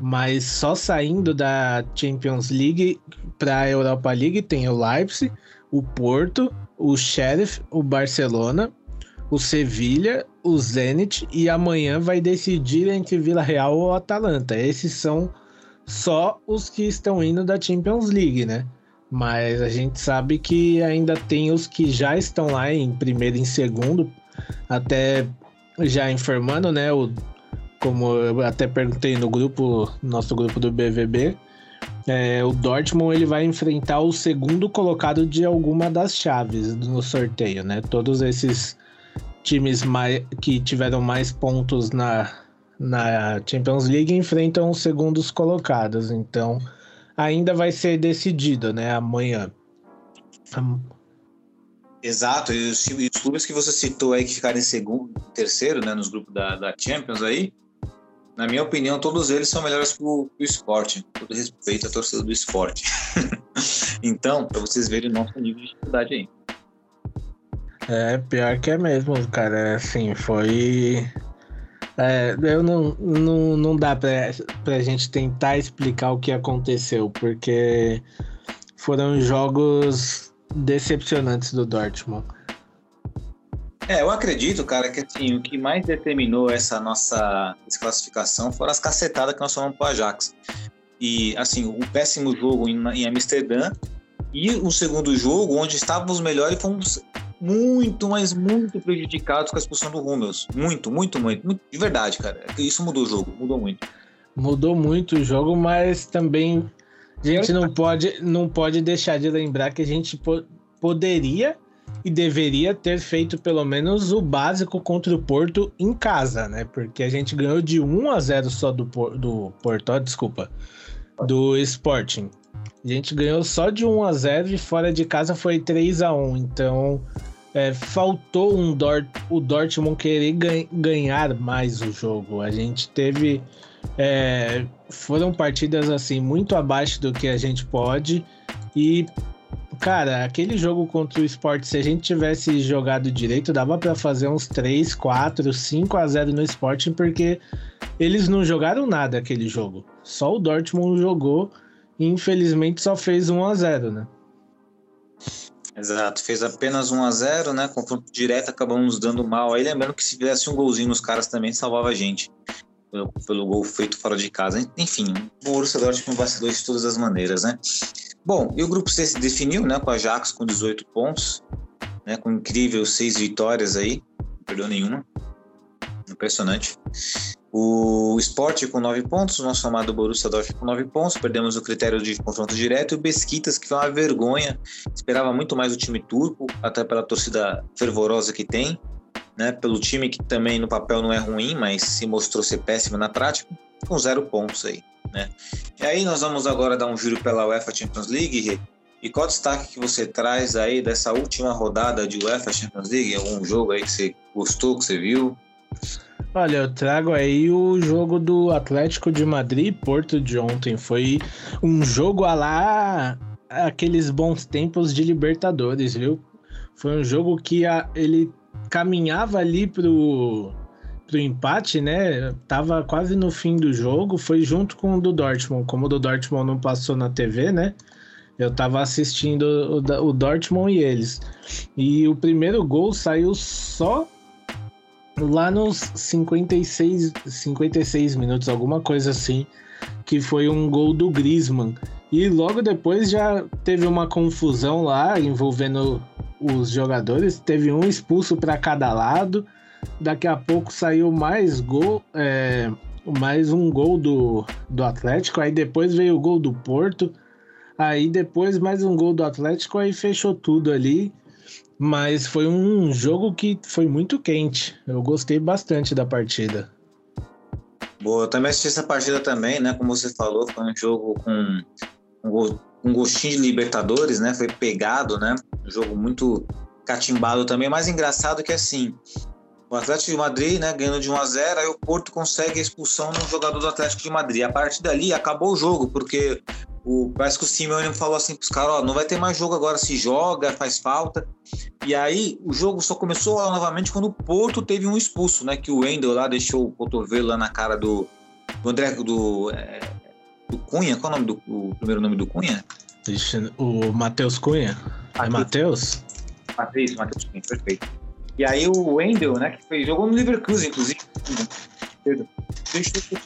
S2: Mas só saindo da Champions League para a Europa League tem o Leipzig, o Porto, o Sheriff, o Barcelona, o Sevilha, o Zenit e amanhã vai decidir entre Vila Real ou Atalanta. Esses são só os que estão indo da Champions League, né? Mas a gente sabe que ainda tem os que já estão lá em primeiro e em segundo, até já informando, né? O como eu até perguntei no grupo, nosso grupo do BVB, é, o Dortmund ele vai enfrentar o segundo colocado de alguma das chaves no sorteio, né? Todos esses times mais, que tiveram mais pontos na, na Champions League enfrentam os segundos colocados, então ainda vai ser decidido, né? Amanhã.
S1: Exato, e os, e os clubes que você citou aí que ficaram em segundo, terceiro, né, nos grupos da, da Champions aí, na minha opinião, todos eles são melhores que o, que o esporte. Todo respeito à torcida do esporte. então, para vocês verem o nosso nível de dificuldade aí.
S2: É, pior que é mesmo, cara. Assim, foi. É, eu não, não, não dá pra, pra gente tentar explicar o que aconteceu, porque foram jogos decepcionantes do Dortmund.
S1: É, eu acredito, cara, que assim, o que mais determinou essa nossa desclassificação foram as cacetadas que nós falamos pro Ajax. e assim, o péssimo jogo em, em Amsterdã e o segundo jogo, onde estávamos melhor e fomos muito, mas muito prejudicados com a expulsão do Rummels. Muito, muito, muito, muito. De verdade, cara. Isso mudou o jogo, mudou muito.
S2: Mudou muito o jogo, mas também a gente não pode, não pode deixar de lembrar que a gente po poderia e deveria ter feito pelo menos o básico contra o Porto em casa, né? Porque a gente ganhou de 1 a 0 só do, do Porto, desculpa, do Sporting. A gente ganhou só de 1 a 0 e fora de casa foi 3 a 1 Então é, faltou um Dort, o Dortmund querer ganhar mais o jogo. A gente teve. É, foram partidas assim muito abaixo do que a gente pode. E, cara, aquele jogo contra o Sport, se a gente tivesse jogado direito, dava para fazer uns 3, 4, 5 a 0 no Sporting, porque eles não jogaram nada aquele jogo. Só o Dortmund jogou infelizmente só fez 1 a 0 né?
S1: Exato, fez apenas 1 a 0 né? Confronto direto, acabamos dando mal. Aí lembrando que se tivesse um golzinho nos caras também salvava a gente. Pelo, pelo gol feito fora de casa. Enfim, o Borussia Dortmund vacilou de todas as maneiras, né? Bom, e o grupo C se definiu, né? Com a Ajax com 18 pontos, né? Com incrível seis vitórias aí, não perdeu nenhuma. Impressionante. O Sport com 9 pontos, o nosso amado Borussia Dortmund com 9 pontos, perdemos o critério de confronto direto e o Besquitas, que foi uma vergonha, esperava muito mais o time turco, até pela torcida fervorosa que tem, né? pelo time que também no papel não é ruim, mas se mostrou ser péssimo na prática, com zero pontos aí. Né? E aí nós vamos agora dar um giro pela UEFA Champions League, e qual destaque que você traz aí dessa última rodada de UEFA Champions League? Algum jogo aí que você gostou, que você viu?
S2: Olha, eu trago aí o jogo do Atlético de Madrid e Porto de ontem. Foi um jogo a lá aqueles bons tempos de Libertadores, viu? Foi um jogo que a, ele caminhava ali pro, pro empate, né? Tava quase no fim do jogo, foi junto com o do Dortmund. Como o do Dortmund não passou na TV, né? Eu tava assistindo o, o Dortmund e eles. E o primeiro gol saiu só lá nos 56, 56 minutos, alguma coisa assim, que foi um gol do Griezmann. E logo depois já teve uma confusão lá envolvendo os jogadores, teve um expulso para cada lado. Daqui a pouco saiu mais gol, é, mais um gol do, do Atlético, aí depois veio o gol do Porto, aí depois mais um gol do Atlético, aí fechou tudo ali. Mas foi um jogo que foi muito quente. Eu gostei bastante da partida.
S1: Boa, eu também assisti essa partida também, né? Como você falou, foi um jogo com um gostinho de Libertadores, né? Foi pegado, né? Um jogo muito catimbado também. Mais engraçado que assim, o Atlético de Madrid, né, ganhando de 1 a 0, aí o Porto consegue a expulsão no jogador do Atlético de Madrid. A partir dali acabou o jogo, porque o, parece que o Simeone falou assim para os caras, ó, não vai ter mais jogo agora, se joga, faz falta. E aí o jogo só começou novamente quando o Porto teve um expulso, né? Que o Wendel lá deixou o cotovelo lá na cara do, do André, do, é, do Cunha, qual é o nome do o primeiro nome do Cunha?
S2: O Matheus Cunha. É Matheus?
S1: Matheus, Matheus Cunha, perfeito. E aí o Wendel, né, que fez, jogou no Leverkusen, inclusive,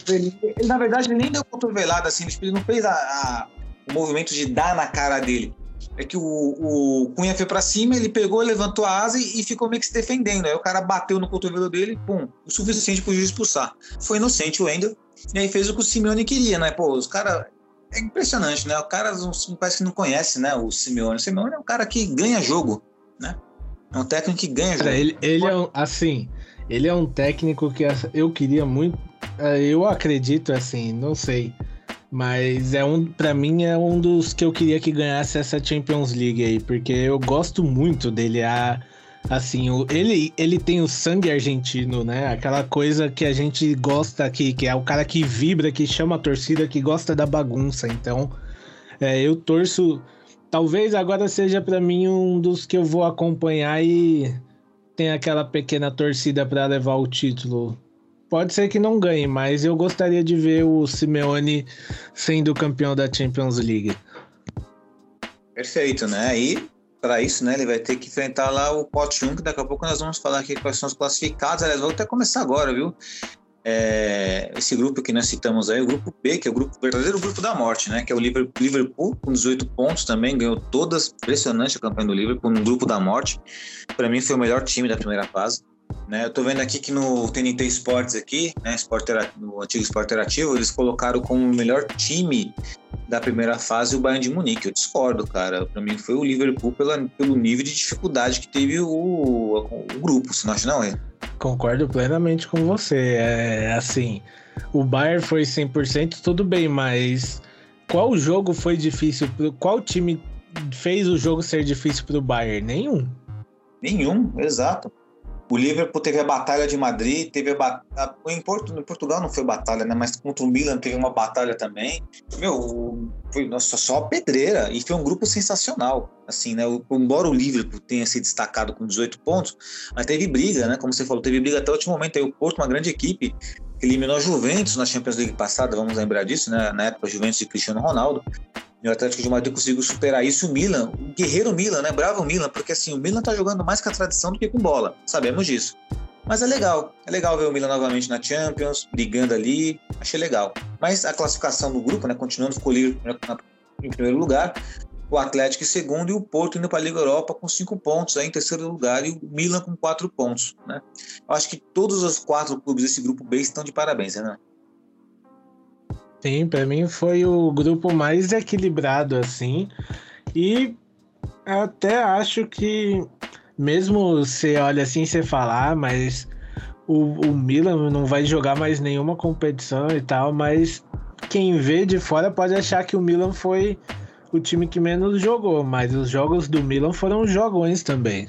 S1: ele, na verdade, ele nem deu cotovelada assim, ele não fez a, a, o movimento de dar na cara dele. É que o, o Cunha foi para cima, ele pegou, levantou a asa e, e, ficou meio que se defendendo. Aí o cara bateu no cotovelo dele, pum, o suficiente para o juiz expulsar. Foi inocente o Wendel, e aí fez o que o Simeone queria, né? Pô, os caras. É impressionante, né? O cara parece que não conhece, né? O Simeone. O Simeone é um cara que ganha jogo, né? É um técnico que ganha jogo.
S2: Ele, ele é um, assim, ele é um técnico que eu queria muito. É, eu acredito, assim, não sei. Mas é um, para mim é um dos que eu queria que ganhasse essa Champions League aí, porque eu gosto muito dele. A, assim, o, ele, ele tem o sangue argentino, né? Aquela coisa que a gente gosta aqui, que é o cara que vibra, que chama a torcida, que gosta da bagunça. Então, é, eu torço. Talvez agora seja para mim um dos que eu vou acompanhar e tem aquela pequena torcida para levar o título. Pode ser que não ganhe, mas eu gostaria de ver o Simeone sendo campeão da Champions League.
S1: Perfeito, né? E para isso, né, ele vai ter que enfrentar lá o pote 1, que daqui a pouco nós vamos falar aqui quais são os classificados. Aliás, vou até começar agora, viu? É, esse grupo que nós citamos aí, o grupo B, que é o grupo o verdadeiro grupo da morte, né? Que é o Liverpool, com 18 pontos também, ganhou todas, impressionante a campanha do Liverpool, no grupo da morte. Para mim foi o melhor time da primeira fase. Né, eu tô vendo aqui que no TNT Sports aqui, né, Sport no antigo Sport Interativo, eles colocaram como o melhor time da primeira fase o Bayern de Munique. Eu discordo, cara. Para mim foi o Liverpool pela, pelo nível de dificuldade que teve o, o, grupo, você não acha não, é?
S2: Concordo plenamente com você. É assim, o Bayern foi 100%, tudo bem, mas qual jogo foi difícil? Qual time fez o jogo ser difícil para o Bayern? Nenhum.
S1: Nenhum, exato. O Liverpool teve a batalha de Madrid, teve a batalha. Em, Porto, em Portugal não foi batalha, né? Mas contra o Milan teve uma batalha também. Meu, foi nossa, só pedreira. E foi um grupo sensacional. Assim, né? Embora o Liverpool tenha se destacado com 18 pontos, mas teve briga, né? Como você falou, teve briga até o último momento. Aí o Porto, uma grande equipe, eliminou a Juventus na Champions League passada, vamos lembrar disso, né? Na época, a Juventus de Cristiano Ronaldo. E o Atlético de Madrid conseguiu superar isso. O Milan, o guerreiro Milan, né? Bravo Milan, porque assim, o Milan tá jogando mais com a tradição do que com bola. Sabemos disso. Mas é legal. É legal ver o Milan novamente na Champions, brigando ali. Achei legal. Mas a classificação do grupo, né? Continuando, ficou livre em primeiro lugar. O Atlético em segundo e o Porto indo para a Liga Europa com cinco pontos aí em terceiro lugar e o Milan com quatro pontos, né? Eu acho que todos os quatro clubes desse grupo B estão de parabéns, né?
S2: Sim, para mim foi o grupo mais equilibrado assim. E até acho que mesmo você olha assim, você fala, ah, mas o, o Milan não vai jogar mais nenhuma competição e tal, mas quem vê de fora pode achar que o Milan foi o time que menos jogou, mas os jogos do Milan foram jogões também.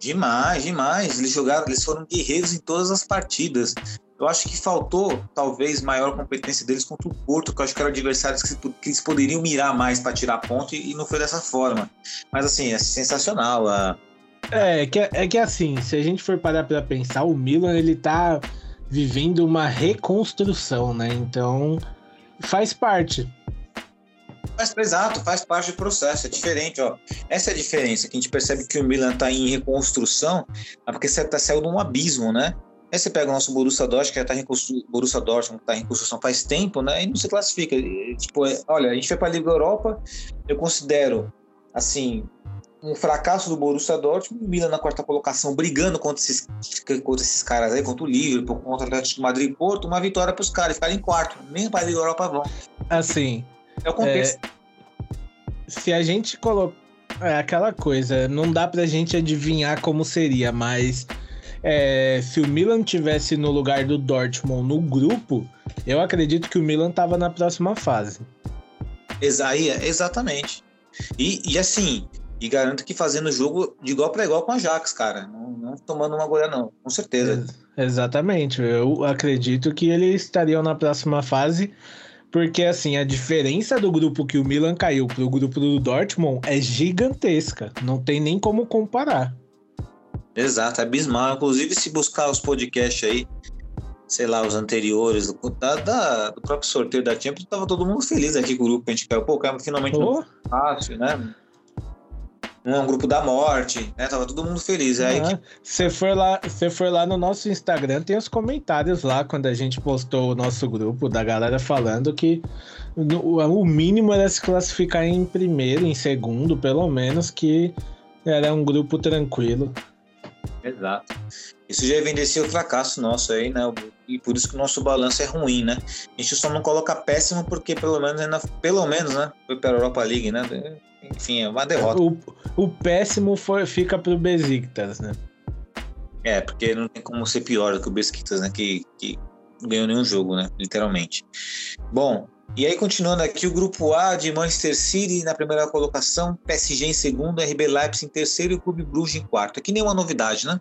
S1: Demais, demais. Eles jogaram, eles foram guerreiros em todas as partidas. Eu acho que faltou, talvez, maior competência deles contra o Porto, que eu acho que eram adversários que, que eles poderiam mirar mais para tirar ponto e, e, não foi dessa forma. Mas, assim, é sensacional. A...
S2: É, é que, é que assim, se a gente for parar para pensar, o Milan, ele tá vivendo uma reconstrução, né? Então, faz parte.
S1: Faz, exato, faz parte do processo, é diferente, ó. Essa é a diferença, que a gente percebe que o Milan tá em reconstrução, é porque você tá saindo de um abismo, né? Aí você pega o nosso Borussia Dortmund, que já está em Borussia Dortmund, está em construção faz tempo, né? E não se classifica. E, tipo, é, olha, a gente foi para a Liga Europa, eu considero, assim, um fracasso do Borussia Dortmund, o Milan na quarta colocação, brigando contra esses, contra esses caras aí, contra o Liverpool, contra o Atlético de Madrid e Porto, uma vitória para os caras, ficarem em quarto, nem para a Liga Europa vão.
S2: Assim,
S1: é o contexto. É,
S2: se a gente colocar é aquela coisa, não dá pra gente adivinhar como seria, mas é, se o Milan tivesse no lugar do Dortmund no grupo, eu acredito que o Milan tava na próxima fase.
S1: Exa exatamente. E, e assim, e garanto que fazendo o jogo de igual para igual com a Ajax, cara. Não, não tomando uma goleada, não, com certeza.
S2: exatamente. Eu acredito que eles estariam na próxima fase. Porque, assim, a diferença do grupo que o Milan caiu pro grupo do Dortmund é gigantesca. Não tem nem como comparar.
S1: Exato, é abismal. Inclusive, se buscar os podcasts aí, sei lá, os anteriores, da, da, do próprio sorteio da Champions, tava todo mundo feliz aqui com o grupo que a gente caiu. Pô, cara, finalmente oh. fácil, né? Um, um grupo da morte, né? Tava todo mundo feliz. Aí
S2: que... Você for lá, você for lá no nosso Instagram, tem os comentários lá quando a gente postou o nosso grupo da galera falando que no, o mínimo era se classificar em primeiro, em segundo, pelo menos, que era um grupo tranquilo.
S1: Exato. Isso já evidencia o fracasso nosso aí, né? E por isso que o nosso balanço é ruim, né? A gente só não coloca péssimo porque pelo menos, ainda, pelo menos, né? Foi para a Europa League, né? Enfim, é uma derrota.
S2: O, o péssimo foi, fica pro Besiktas, né?
S1: É, porque não tem como ser pior do que o Besiktas, né? Que, que ganhou nenhum jogo, né? Literalmente. Bom, e aí, continuando aqui, o grupo A de Manchester City na primeira colocação, PSG em segundo, RB Leipzig em terceiro e o Clube Bruges em quarto. Aqui nenhuma novidade, né?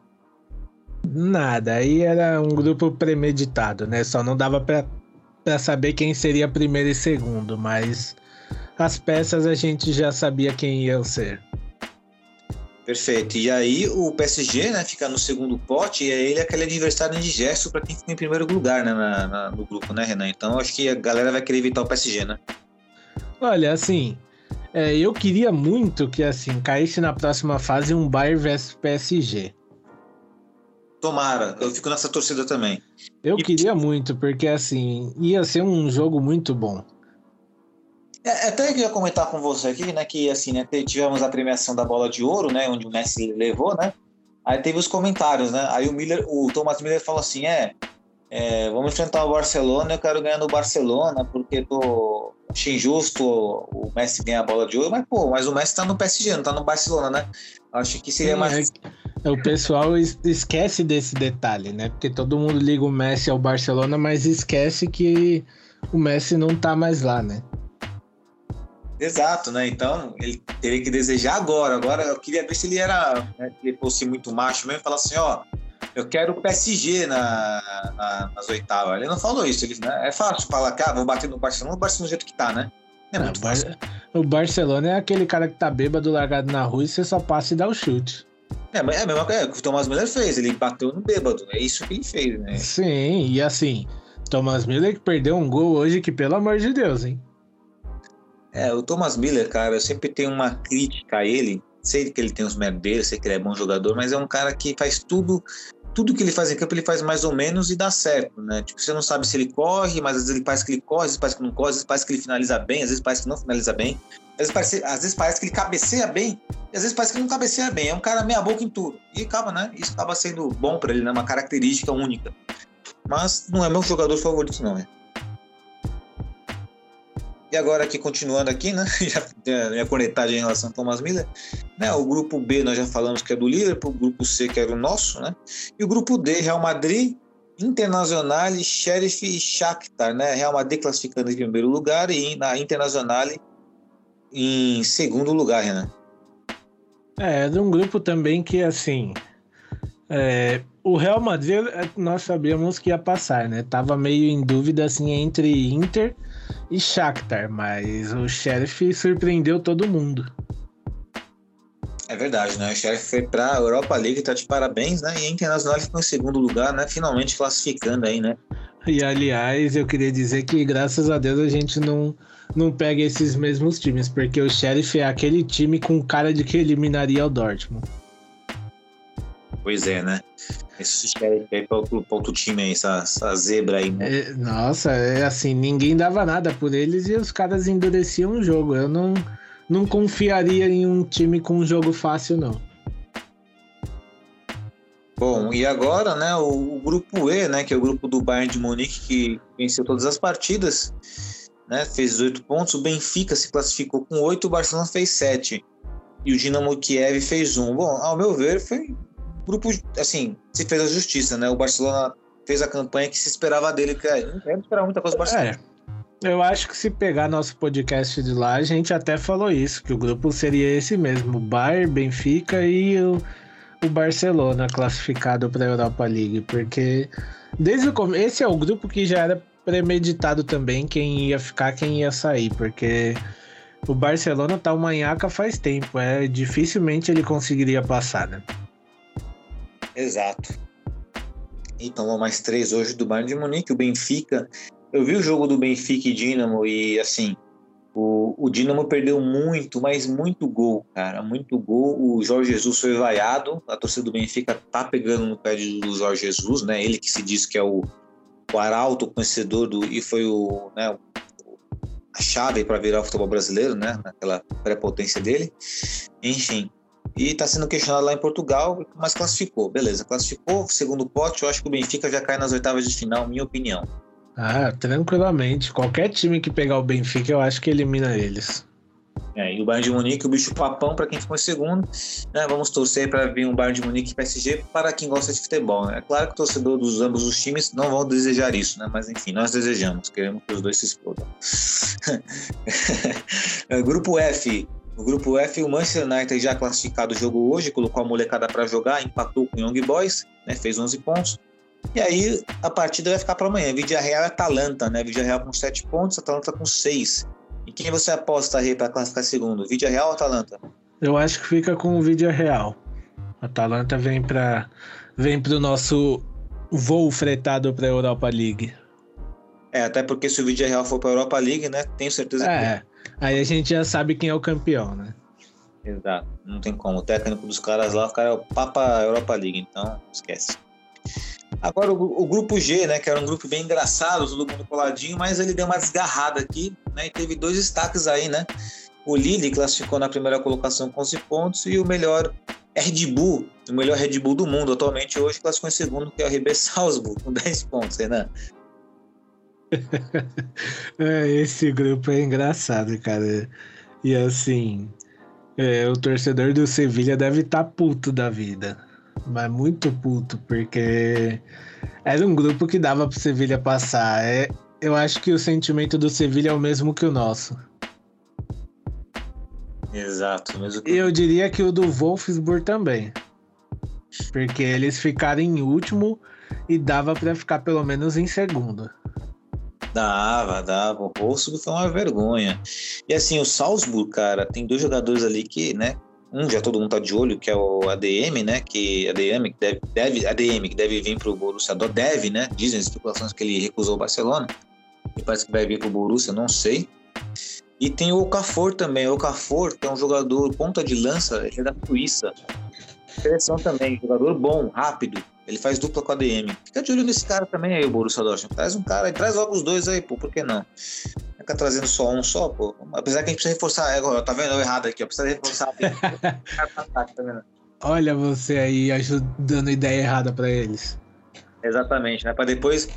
S2: Nada, aí era um grupo premeditado, né? Só não dava para saber quem seria primeiro e segundo, mas as peças a gente já sabia quem iam ser.
S1: Perfeito. E aí o PSG, né, fica no segundo pote e é ele aquele adversário indigesto para quem fica em primeiro lugar, né, na, na, no grupo, né, Renan? Então acho que a galera vai querer evitar o PSG, né?
S2: Olha, assim, é, eu queria muito que assim caísse na próxima fase um Bayern vs PSG.
S1: Tomara, eu fico nessa torcida também.
S2: Eu
S1: E-
S2: queria muito, porque assim, ia ser um jogo muito bom.
S1: É, até que eu ia comentar com você aqui, né, que assim, né, tivemos a premiação da bola de ouro, né, onde o Messi levou, né? Aí teve os comentários, né? Aí o Miller, o Thomas Miller falou assim, é, é, vamos enfrentar o Barcelona, eu quero ganhar no Barcelona, porque tô achei injusto o, Messi ganhar a bola de ouro, mas pô, mas o Messi tá no PSG, não tá no Barcelona, né? Acho que seria
S2: Sim,
S1: mais
S2: é- o pessoal es- esquece desse detalhe, né? Porque todo mundo liga o Messi ao Barcelona, mas esquece que o Messi não tá mais lá, né?
S1: Exato, né? Então ele teria que desejar agora. Agora eu queria ver se ele era, né, se ele fosse muito macho mesmo, falar assim, ó, eu quero o PSG na, na- nas oitavas. Ele não falou isso. Ele, né, é fácil falar que ah, vou bater no Barcelona, o Barcelona do jeito que tá, né? É
S2: Ah, Bar-
S1: fácil.
S2: O Barcelona é aquele cara que tá bêbado, largado na rua e você só passa e dá o chute.
S1: É, mas é a mesma coisa que o Thomas Miller fez. Ele bateu no bêbado. É isso que ele fez, né?
S2: Sim, e assim, Thomas Miller que perdeu um gol hoje que, pelo amor de Deus, hein?
S1: É, o Thomas Miller, cara, eu sempre tenho uma crítica a ele. Sei que ele tem os dele, sei que ele é bom jogador, mas é um cara que faz tudo, tudo que ele faz em campo, ele faz mais ou menos e dá certo, né? Tipo, você não sabe se ele corre, mas às vezes ele parece que ele corre, às vezes parece que não corre, às vezes parece que ele finaliza bem, às vezes parece que não finaliza bem, às vezes parece, às vezes parece que ele cabeceia bem, e às vezes parece que não cabeceia bem. É um cara meia boca em tudo. E acaba, né? Isso acaba sendo bom pra ele, né? Uma característica única. Mas não é meu jogador favorito, não, é. E agora aqui, continuando aqui, né? Já a minha cornetagem em relação ao Thomas Miller. Né? O grupo B nós já falamos que é do Liverpool, o grupo C que era o nosso, né? E o grupo D, Real Madrid, Internacional, Sheriff e Shakhtar, né? Real Madrid classificando em primeiro lugar e na Internacional em segundo lugar, Renan.
S2: É, é de um grupo também que, assim. é, o Real Madrid, é, nós sabíamos que ia passar, né? Tava meio em dúvida, assim, entre Inter e Shakhtar, mas o Sheriff surpreendeu todo mundo.
S1: É verdade, né? O Sheriff foi para a Europa League, tá de parabéns, né? E a Internacional ficou em segundo lugar, né? Finalmente classificando aí, né?
S2: E, aliás, eu queria dizer que, graças a Deus, a gente não, não pega esses mesmos times, porque o Sheriff é aquele time com cara de que eliminaria o Dortmund.
S1: Pois é, né? Esse Sheriff aí para outro, time aí, essa, essa zebra aí, né?
S2: É, nossa, é assim, ninguém dava nada por eles e os caras endureciam o jogo. Eu não, não confiaria em um time com um jogo fácil, não.
S1: Bom, e agora, né, o, o grupo E, né, que é o grupo do Bayern de Munique, que venceu todas as partidas, né, fez 18 pontos, o Benfica se classificou com 8, o Barcelona fez 7, e o Dinamo Kiev fez 1. Bom, ao meu ver, foi um grupo, assim, se fez a justiça, né, o Barcelona fez a campanha que se esperava dele, que é, não quero esperar muita coisa do Barcelona.
S2: É, eu acho que se pegar nosso podcast de lá, a gente até falou isso, que o grupo seria esse mesmo, Bayern, Benfica e o, o Barcelona classificado para a Europa League, porque desde o começo, esse é o grupo que já era premeditado também quem ia ficar, quem ia sair, porque o Barcelona tá uma nhaca faz tempo, é dificilmente ele conseguiria passar, né?
S1: Exato. Então, vamos mais três hoje do Bayern de Munique. O Benfica. Eu vi o jogo do Benfica e Dinamo e, assim, o, o Dinamo perdeu muito, mas muito gol, cara. Muito gol. O Jorge Jesus foi vaiado. A torcida do Benfica tá pegando no pé do Jorge Jesus, né? Ele que se diz que é o, o arauto conhecedor do. E foi o. Né, a chave para virar o futebol brasileiro, né? Naquela prepotência dele. Enfim. E está sendo questionado lá em Portugal, mas classificou. Beleza, classificou. Segundo pote, eu acho que o Benfica já cai nas oitavas de final, minha opinião.
S2: Ah, tranquilamente. Qualquer time que pegar o Benfica, eu acho que elimina eles.
S1: É, e o Bayern de Munique, o bicho papão para quem ficou em segundo. Né, vamos torcer para vir um Bayern de Munique e PSG para quem gosta de futebol. Né? É claro que o torcedor dos ambos os times não vão desejar isso, né? mas enfim, nós desejamos. Queremos que os dois se explodam. Grupo F. No grupo F, o Manchester United já classificado o jogo hoje, colocou a molecada para jogar, empatou com o Young Boys, né, fez 11 pontos. E aí a partida vai ficar para amanhã. Vidia Real e Atalanta, né? Vidia Real com 7 pontos, Atalanta com 6. E quem você aposta aí para classificar segundo? Vidia Real ou Atalanta?
S2: Eu acho que fica com o vídeo real. A Atalanta vem para vem pro nosso voo fretado para Europa League.
S1: É, até porque se o Vidia Real for para Europa League, né? Tenho certeza que
S2: É, aí a gente já sabe quem é o campeão, né?
S1: Exato, não tem como. O técnico dos caras lá, o cara é o Papa Europa League, então esquece. Agora o, o, grupo G, né, que era um grupo bem engraçado, todo mundo coladinho, mas ele deu uma desgarrada aqui, né, e teve dois destaques aí, né? O Lille classificou na primeira colocação com 11 pontos e o melhor Red Bull, o melhor Red Bull do mundo atualmente hoje classificou em segundo, que é o RB Salzburg, com 10 pontos, né?
S2: é, esse grupo é engraçado, cara. E assim, é, o torcedor do Sevilha deve estar tá puto da vida. Mas muito puto, porque era um grupo que dava pro Sevilha passar. É, eu acho que o sentimento do Sevilha é o mesmo que o nosso.
S1: Exato. Mesmo que...
S2: Eu diria que o do Wolfsburg também. Porque eles ficaram em último e dava para ficar pelo menos em segundo.
S1: Dava, dava. O Wolfsburg foi uma vergonha. E assim, o Salzburg, cara, tem dois jogadores ali que, né? Um já todo mundo tá de olho, que é o ADM, né? Que ADM que deve, deve ADM que deve vir pro Borussia deve, né? Dizem as especulações que ele recusou o Barcelona. E parece que vai vir pro Borussia, não sei. E tem o Okafor também. O Okafor, que é um jogador ponta de lança, ele é da Suíça. Seleção também, jogador bom, rápido. Ele faz dupla com a DM. Fica de olho nesse cara também aí, o Borussia Dortmund. Traz um cara, traz logo os dois aí, pô, por que não? Fica trazendo só um só, pô. Apesar que a gente precisa reforçar, é, tá vendo? Eu errado aqui, ó. Precisa reforçar.
S2: tá vendo? Olha você aí ajudando ideia errada para eles.
S1: Exatamente, né? Para depois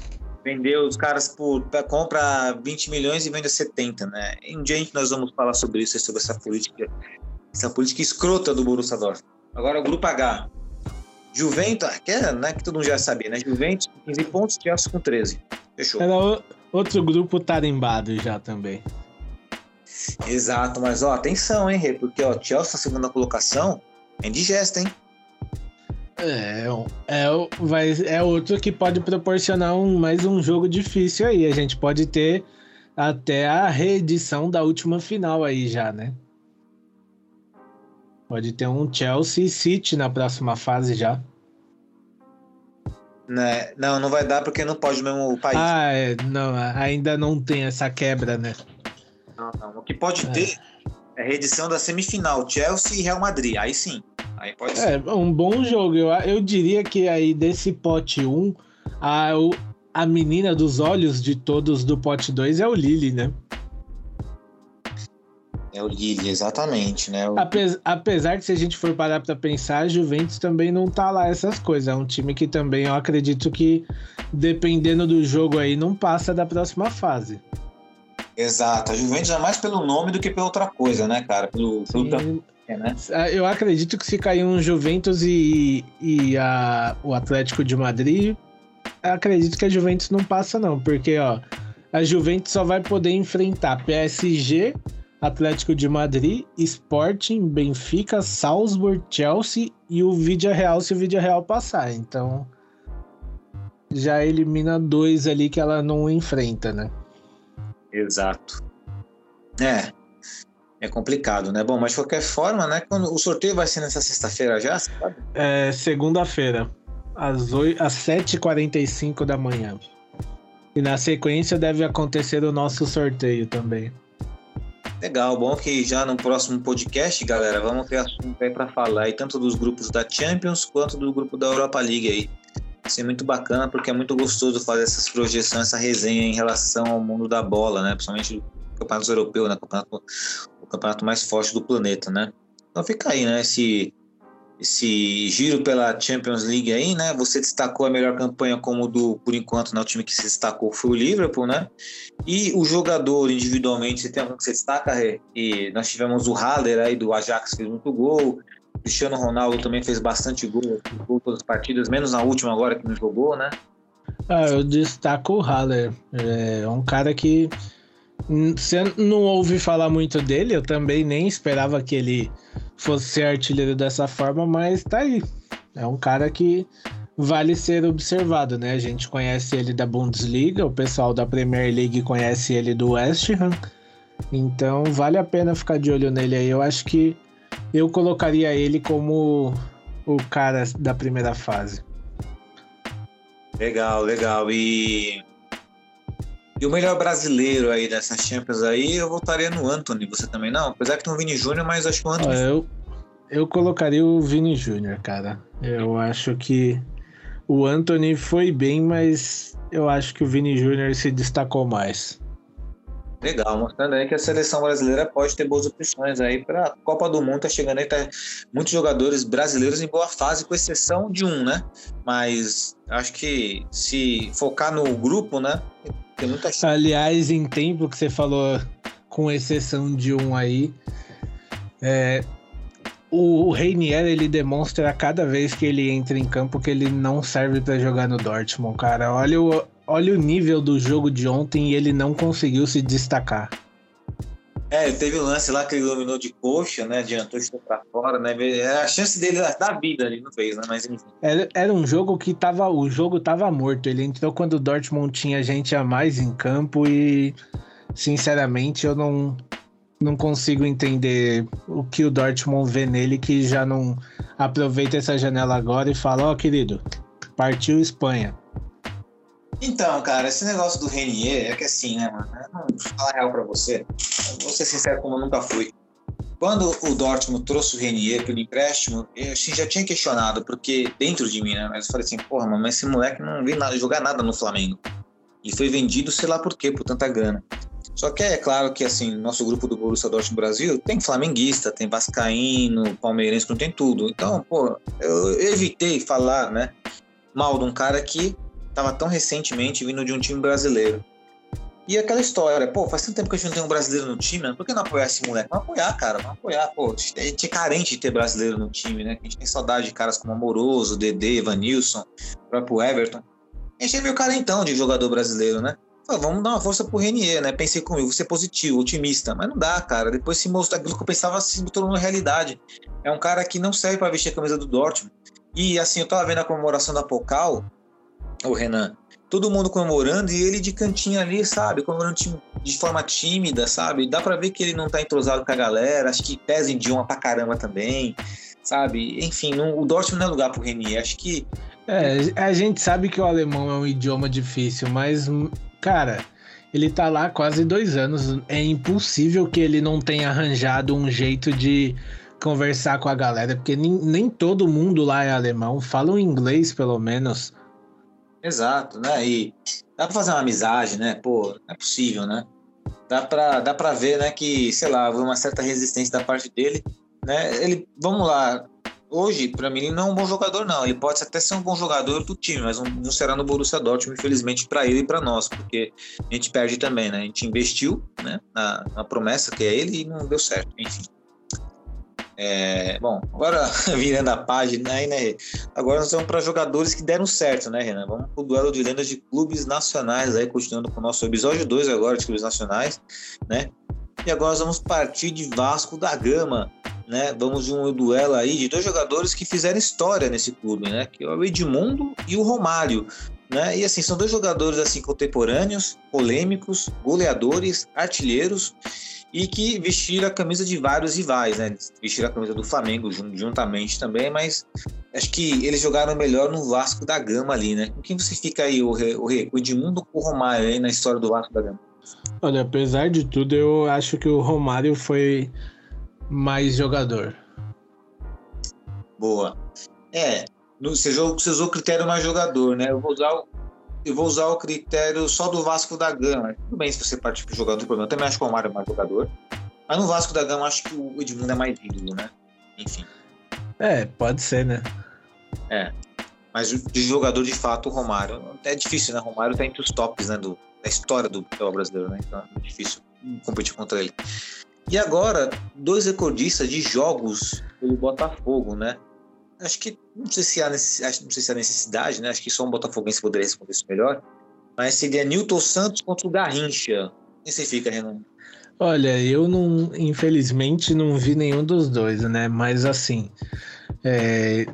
S1: vender os caras por compra 20 milhões e vende 70, né? Em dia nós vamos falar sobre isso, sobre essa política, essa política escrota do Borussia Dortmund. Agora o grupo H. Juventus, que, é, né, que todo mundo já sabia, né? Juventus 15 pontos, Chelsea com 13. Fechou.
S2: Era outro grupo tarimbado já também.
S1: Exato, mas ó, atenção, hein, Rê? Porque ó, Chelsea na segunda colocação é indigesta, hein?
S2: É, é, vai, é outro que pode proporcionar um, mais um jogo difícil aí. A gente pode ter até a reedição da última final aí já, né? Pode ter um Chelsea City na próxima fase já.
S1: Né? Não, não vai dar porque não pode mesmo o país.
S2: Ah, é, não, ainda não tem essa quebra, né?
S1: Não, não. O que pode é. ter é a reedição da semifinal, Chelsea e Real Madrid. Aí sim. Aí pode
S2: é, ser. um bom jogo. Eu, eu diria que aí desse pote 1, a, a menina dos olhos de todos do pote 2 é o Lille, né?
S1: É o Lille, exatamente, né? O...
S2: Apesar, apesar que se a gente for parar para pensar, a Juventus também não tá lá essas coisas. É um time que também eu acredito que, dependendo do jogo aí, não passa da próxima fase.
S1: Exato. A Juventus é mais pelo nome do que pela outra coisa, né, cara? Pelo, pelo
S2: né? Ah, eu acredito que se cair um Juventus e, e a, o Atlético de Madrid, acredito que a Juventus não passa, não, porque ó, a Juventus só vai poder enfrentar PSG Atlético de Madrid, Sporting, Benfica, Salzburg, Chelsea e o Vidia Real se o Vidia Real passar. Então já elimina dois ali que ela não enfrenta, né?
S1: Exato. É. É complicado, né? Bom, mas de qualquer forma, né? Quando o sorteio vai ser nessa sexta-feira já, sabe?
S2: É segunda-feira, às, 8, às 7h45 da manhã. E na sequência deve acontecer o nosso sorteio também.
S1: Legal, bom que já no próximo podcast, galera, vamos ter assunto aí para falar aí, tanto dos grupos da Champions quanto do grupo da Europa League aí. Vai ser muito bacana porque é muito gostoso fazer essas projeções, essa resenha em relação ao mundo da bola, né? Principalmente do campeonato europeu, né? Campeonato, o campeonato mais forte do planeta, né? Então fica aí, né? Esse, esse giro pela Champions League aí, né? Você destacou a melhor campanha como do, por enquanto, né? O time que se destacou foi o Liverpool, né? E o jogador individualmente, você tem algum que você destaca, Rê? E nós tivemos o Haller aí do Ajax, fez muito gol. O Cristiano Ronaldo também fez bastante gol, gol todas as partidas, menos na última agora que não jogou, né?
S2: Ah, eu destaco o Haller. É um cara que você não ouve falar muito dele, eu também nem esperava que ele fosse ser artilheiro dessa forma, mas tá aí. É um cara que vale ser observado, né? A gente conhece ele da Bundesliga, o pessoal da Premier League conhece ele do West Ham. Então vale a pena ficar de olho nele aí. Eu acho que eu colocaria ele como o cara da primeira fase.
S1: Legal, legal. E e o melhor brasileiro aí dessas Champions aí, eu votaria no Anthony. Você também não? Apesar que tem o Vini Júnior, mas acho que o Anthony.
S2: eu, eu colocaria o Vini Júnior, cara. Eu acho que O Anthony foi bem, mas eu acho que o Vini Júnior se destacou mais.
S1: Legal, mostrando aí que a seleção brasileira pode ter boas opções aí para a Copa do Mundo. Tá chegando aí, tá muitos jogadores brasileiros em boa fase, com exceção de um, né? Mas acho que se focar no grupo, né?
S2: Aliás, em tempo que você falou, com exceção de um aí, é, o Reinier ele demonstra a cada vez que ele entra em campo que ele não serve para jogar no Dortmund, cara. Olha o, olha o nível do jogo de ontem e ele não conseguiu se destacar.
S1: É, teve um lance lá que ele dominou de coxa, né? Adiantou e pra fora, né? Era a chance dele da vida, ele não fez, né? Mas enfim.
S2: Era, era um jogo que tava. O jogo tava morto. Ele entrou quando o Dortmund tinha gente a mais em campo e, sinceramente, eu não, não consigo entender o que o Dortmund vê nele que já não aproveita essa janela agora e fala, ó, oh, querido, partiu Espanha.
S1: Então, cara, esse negócio do Renier é que assim, né, mano? Eu vou falar real pra você. vou ser sincero como eu nunca fui. Quando o Dortmund trouxe o Renier pelo empréstimo, eu assim, já tinha questionado, porque dentro de mim, né? Mas eu falei assim, porra, mano, esse moleque não veio nada, jogar nada no Flamengo. E foi vendido, sei lá por quê, por tanta grana. Só que é claro que, assim, nosso grupo do Borussia Dortmund Brasil tem flamenguista, tem vascaíno, palmeirense, não tem tudo. Então, pô, eu evitei falar, né, mal de um cara que estava tão recentemente vindo de um time brasileiro. E aquela história, pô, faz tanto tempo que a gente não tem um brasileiro no time, né? por que não apoiar esse moleque? Vamos apoiar, cara, vamos apoiar, pô. A gente é carente de ter brasileiro no time, né? A gente tem saudade de caras como Amoroso, Dedê, Evanilson, próprio Everton. A gente é meio carentão de jogador brasileiro, né? Falei, vamos dar uma força pro Renier, né? Pensei comigo, vou ser positivo, otimista. Mas não dá, cara. Depois se mostrou aquilo que eu pensava se tornou realidade. É um cara que não serve para vestir a camisa do Dortmund. E assim, eu tava vendo a comemoração da Pocal, o Renan, todo mundo comemorando e ele de cantinho ali, sabe? Comemorando de forma tímida, sabe? Dá para ver que ele não tá entrosado com a galera, acho que pesa idioma pra caramba também, sabe? Enfim, não, o Dortmund não é lugar pro Renier, acho que.
S2: É, a gente sabe que o alemão é um idioma difícil, mas, cara, ele tá lá quase dois anos. É impossível que ele não tenha arranjado um jeito de conversar com a galera, porque nem, nem todo mundo lá é alemão, falam inglês pelo menos.
S1: Exato, né? E dá pra fazer uma amizade, né? Pô, é possível, né? Dá pra, dá pra ver, né, que, sei lá, uma certa resistência da parte dele, né? Ele, vamos lá, hoje, para mim, ele não é um bom jogador, não. Ele pode até ser um bom jogador do time, mas não, será no Borussia Dortmund, infelizmente, para ele e para nós, porque a gente perde também, né? A gente investiu né, na, na promessa que é ele e não deu certo, enfim. É, bom, agora virando a página aí, né? Agora nós vamos para jogadores que deram certo, né, Renan? Vamos para o duelo de lendas de clubes nacionais aí, continuando com o nosso episódio 2 agora de clubes nacionais, né? E agora nós vamos partir de Vasco da Gama, né? Vamos de um duelo aí de dois jogadores que fizeram história nesse clube, né? Que é o Edmundo e o Romário, né? E assim, são dois jogadores assim contemporâneos, polêmicos, goleadores, artilheiros e que vestiram a camisa de vários rivais, né? Vestiram a camisa do Flamengo juntamente também, mas acho que eles jogaram melhor no Vasco da Gama ali, né? Com quem você fica aí, o, o, o Edmundo com o Romário aí na história do Vasco da Gama?
S2: Olha, apesar de tudo, eu acho que o Romário foi mais jogador.
S1: Boa. É, você, você usou o critério mais jogador, né? Eu vou usar o, eu vou usar o critério só do Vasco da Gama. Tudo bem se você partir pro jogador, problema. Eu também acho que o Romário é mais jogador. Mas no Vasco da Gama, acho que o Edmundo é mais ídolo, né? Enfim.
S2: É, pode ser, né?
S1: É. Mas de jogador, de fato, o Romário. É difícil, né? O Romário tá entre os tops, né? Do, da história do futebol brasileiro, né? Então é difícil competir contra ele. E agora, dois recordistas de jogos pelo Botafogo, né? Acho que não sei se há necessidade, não sei se há necessidade, né? Acho que só um botafoguense poderia responder isso melhor. Mas seria Newton Santos contra o Garrincha. Quem você fica, Renan?
S2: Olha, eu não, infelizmente, não vi nenhum dos dois, né? Mas assim, é,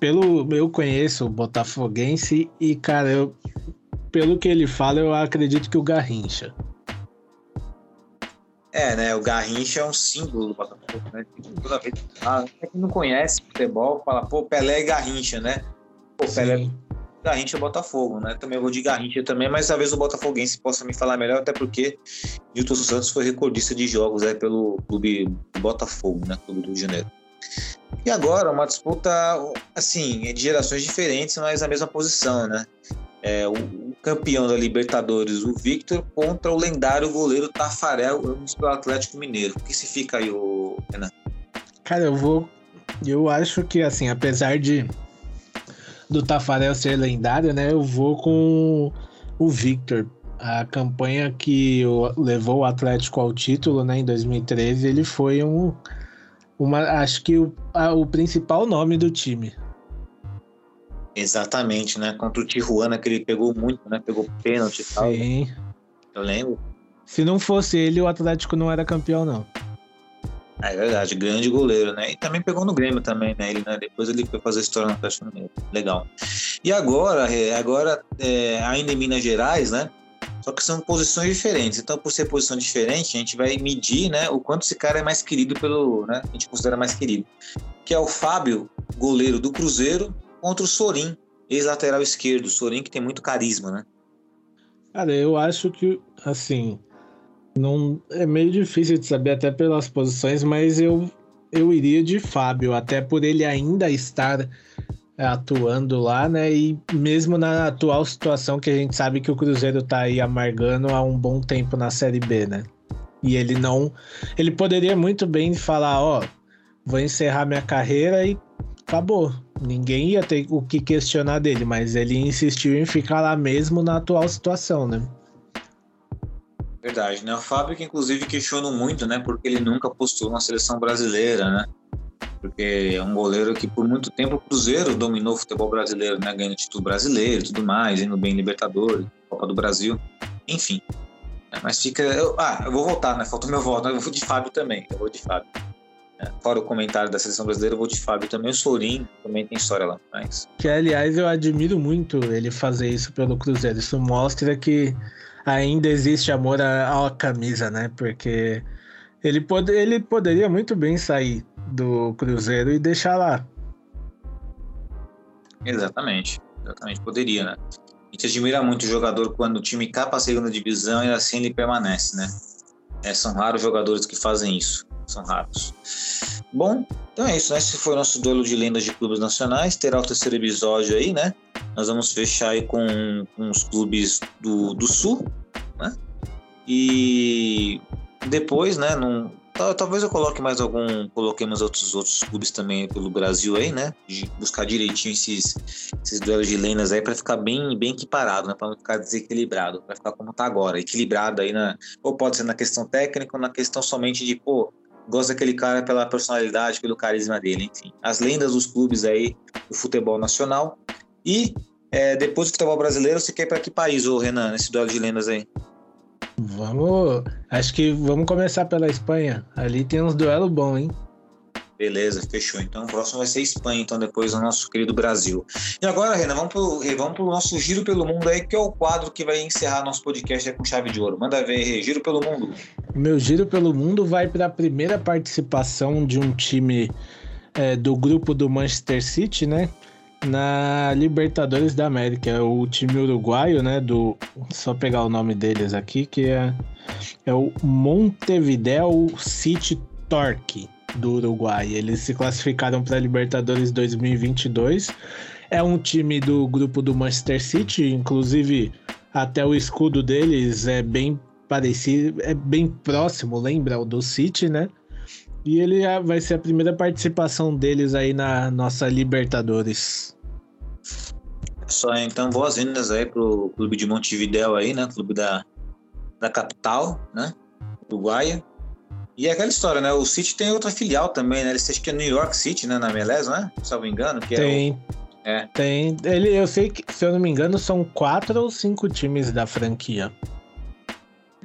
S2: pelo eu conheço o Botafoguense e, cara, eu, pelo que ele fala, eu acredito que o Garrincha.
S1: É, né? O Garrincha é um símbolo do Botafogo, né? Toda vez ah, quem não conhece futebol fala, pô, Pelé e Garrincha, né? Pô, Pelé Sim. Garrincha é Botafogo, né? Também vou de Garrincha também, mas talvez o Botafoguense possa me falar melhor, até porque Nilton Santos foi recordista de jogos aí pelo clube Botafogo, né? Clube do Rio de Janeiro. E agora, uma disputa, assim, de gerações diferentes, mas na mesma posição, né? É, o, o campeão da Libertadores, o Victor, contra o lendário goleiro Tafarel, ambos do Atlético Mineiro. O que se fica aí, o Renan?
S2: Cara, eu vou. Eu acho que, assim, apesar de do Tafarel ser lendário, né? Eu vou com o Victor. A campanha que levou o Atlético ao título, né, em 2013, ele foi um. Uma, acho que o, a, o principal nome do time.
S1: Exatamente, né? Contra o Tijuana, que ele pegou muito, né? Pegou pênalti e tal.
S2: Sim.
S1: Eu lembro.
S2: Se não fosse ele, o Atlético não era campeão, não.
S1: É verdade, grande goleiro, né? E também pegou no Grêmio também, né? Ele, né? Depois ele foi fazer história no Atlético Mineiro. Legal. E agora, agora é, ainda em Minas Gerais, né? Só que são posições diferentes. Então, por ser posição diferente, a gente vai medir, né? O quanto esse cara é mais querido pelo, né? A gente considera mais querido. Que é o Fábio, goleiro do Cruzeiro, contra o Sorin, ex-lateral esquerdo. Sorin que tem muito carisma, né?
S2: Cara, eu acho que, assim, não é meio difícil de saber até pelas posições, mas eu eu iria de Fábio, até por ele ainda estar atuando lá, né? E mesmo na atual situação que a gente sabe que o Cruzeiro tá aí amargando há um bom tempo na Série B, né? E ele não, ele poderia muito bem falar, ó, vou encerrar minha carreira e acabou. Ninguém ia ter o que questionar dele, mas ele insistiu em ficar lá mesmo na atual situação, né?
S1: Verdade, né? O Fábio que inclusive questionou muito, né? Porque ele nunca postou na seleção brasileira, né? Porque é um goleiro que por muito tempo o Cruzeiro dominou o futebol brasileiro, né? Ganhando título brasileiro e tudo mais, indo bem em Libertadores, Copa do Brasil, enfim. Mas fica. Ah, eu vou voltar, né? Faltou meu voto, né? Eu vou de Fábio também. Eu vou de Fábio. Fora o comentário da seleção brasileira, eu vou de Fábio também. O Sorin também tem história lá.
S2: Que, aliás, eu admiro muito ele fazer isso pelo Cruzeiro. Isso mostra que ainda existe amor à, à camisa, né? Porque ele, pode, ele poderia muito bem sair do Cruzeiro e deixar lá.
S1: Exatamente, exatamente, poderia, né? A gente admira muito o jogador quando o time capa a segunda divisão e assim ele permanece, né? É, são raros jogadores que fazem isso, são raros. Bom, então é isso, né? Esse foi o nosso duelo de lendas de clubes nacionais. Terá o terceiro episódio aí, né? Nós vamos fechar aí com, com os clubes do, do Sul, né? E depois, né? Num, talvez eu coloque mais algum, coloquemos outros outros clubes também pelo Brasil aí, né? De buscar direitinho esses, esses duelos de lendas aí para ficar bem bem equiparado, né? Para não ficar desequilibrado, para ficar como tá agora, equilibrado aí na ou pode ser na questão técnica ou na questão somente de pô, gosta daquele cara pela personalidade, pelo carisma dele, enfim. As lendas dos clubes aí do futebol nacional. E é, depois do futebol brasileiro, você quer para que país, ô Renan, nesse duelo de lendas aí?
S2: Vamos. Acho que vamos começar pela Espanha. Ali tem uns duelos bons, hein?
S1: Beleza, fechou. Então o próximo vai ser Espanha, então depois o nosso querido Brasil. E agora, Renan, vamos pro, vamos nosso Giro pelo Mundo aí, que é o quadro que vai encerrar nosso podcast com chave de ouro. Manda ver, Giro pelo Mundo.
S2: Meu Giro pelo Mundo vai para a primeira participação de um time é, do grupo do Manchester City, né? Na Libertadores da América, é o time uruguaio, né? Do só pegar o nome deles aqui, que é, é o Montevideo City Torque do Uruguai. Eles se classificaram para a Libertadores 2022. É um time do grupo do Manchester City, inclusive até o escudo deles é bem parecido, é bem próximo, lembra o do City, né? E ele vai ser a primeira participação deles aí na nossa Libertadores.
S1: Só então boas-vindas aí pro clube de Montevideo aí, né? Clube da, da capital, né? Uruguaia. E é aquela história, né? O City tem outra filial também, né? Eles acho que é New York City, né? Na MLS, né? Se eu não me engano. Que
S2: tem. É, o... é. Tem. Ele, eu sei que, se eu não me engano, são quatro ou cinco times da franquia.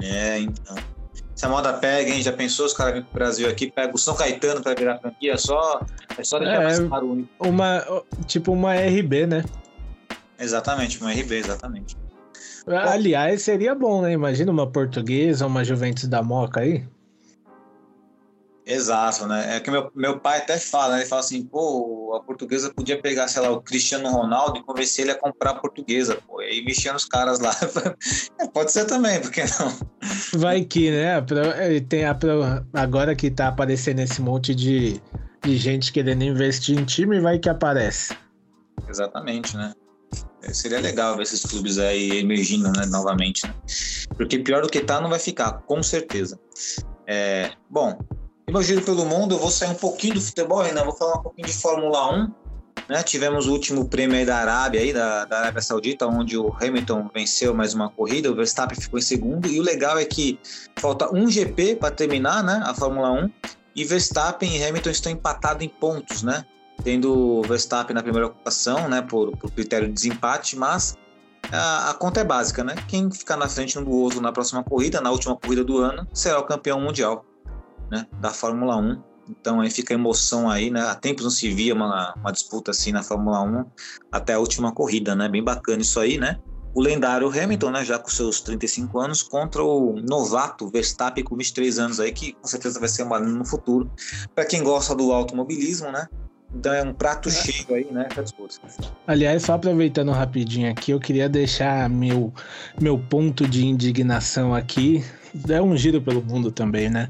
S1: É, então. Se a moda pega, hein? Já pensou os caras vêm pro Brasil aqui, pega o São Caetano pra virar franquia? É só, é só deixar é, mais
S2: Uma, tipo uma RB, né?
S1: Exatamente, uma RB, exatamente.
S2: Aliás, seria bom, né? Imagina uma portuguesa, uma Juventus da Moca aí.
S1: Exato, né? É que meu, meu pai até fala, né? ele fala assim, pô, a portuguesa podia pegar, sei lá, o Cristiano Ronaldo e convencer ele a comprar a portuguesa, pô, e aí mexia nos caras lá. é, pode ser também, por que não?
S2: Vai que, né? Tem a, agora que tá aparecendo esse monte de, de gente querendo investir em time, vai que aparece.
S1: Exatamente, né? É, seria legal ver esses clubes aí emergindo né, novamente, né? Porque pior do que tá, não vai ficar, com certeza. É, bom, e meu giro pelo mundo, eu vou sair um pouquinho do futebol, Renan, vou falar um pouquinho de Fórmula 1. Né? Tivemos o último prêmio da Arábia, aí, da, da Arábia Saudita, onde o Hamilton venceu mais uma corrida, o Verstappen ficou em segundo, e o legal é que falta um GP para terminar né, a Fórmula 1, e Verstappen e Hamilton estão empatados em pontos, né? Tendo o Verstappen na primeira ocupação, né, por, por critério de desempate, mas a, a, conta é básica, né? Quem ficar na frente do outro na próxima corrida, na última corrida do ano, será o campeão mundial né, da Fórmula 1. Então aí fica a emoção aí, né? Há tempos não se via uma, uma disputa assim na Fórmula 1 até a última corrida, né? Bem bacana isso aí, né? O lendário Hamilton, né, já com seus 35 anos, contra o novato Verstappen com 23 anos aí, que com certeza vai ser uma no futuro. Para quem gosta do automobilismo, né? Então é um prato é. cheio aí, né, disputa.
S2: Aliás, só aproveitando rapidinho aqui, eu queria deixar meu, meu ponto de indignação aqui. É um giro pelo mundo também, né?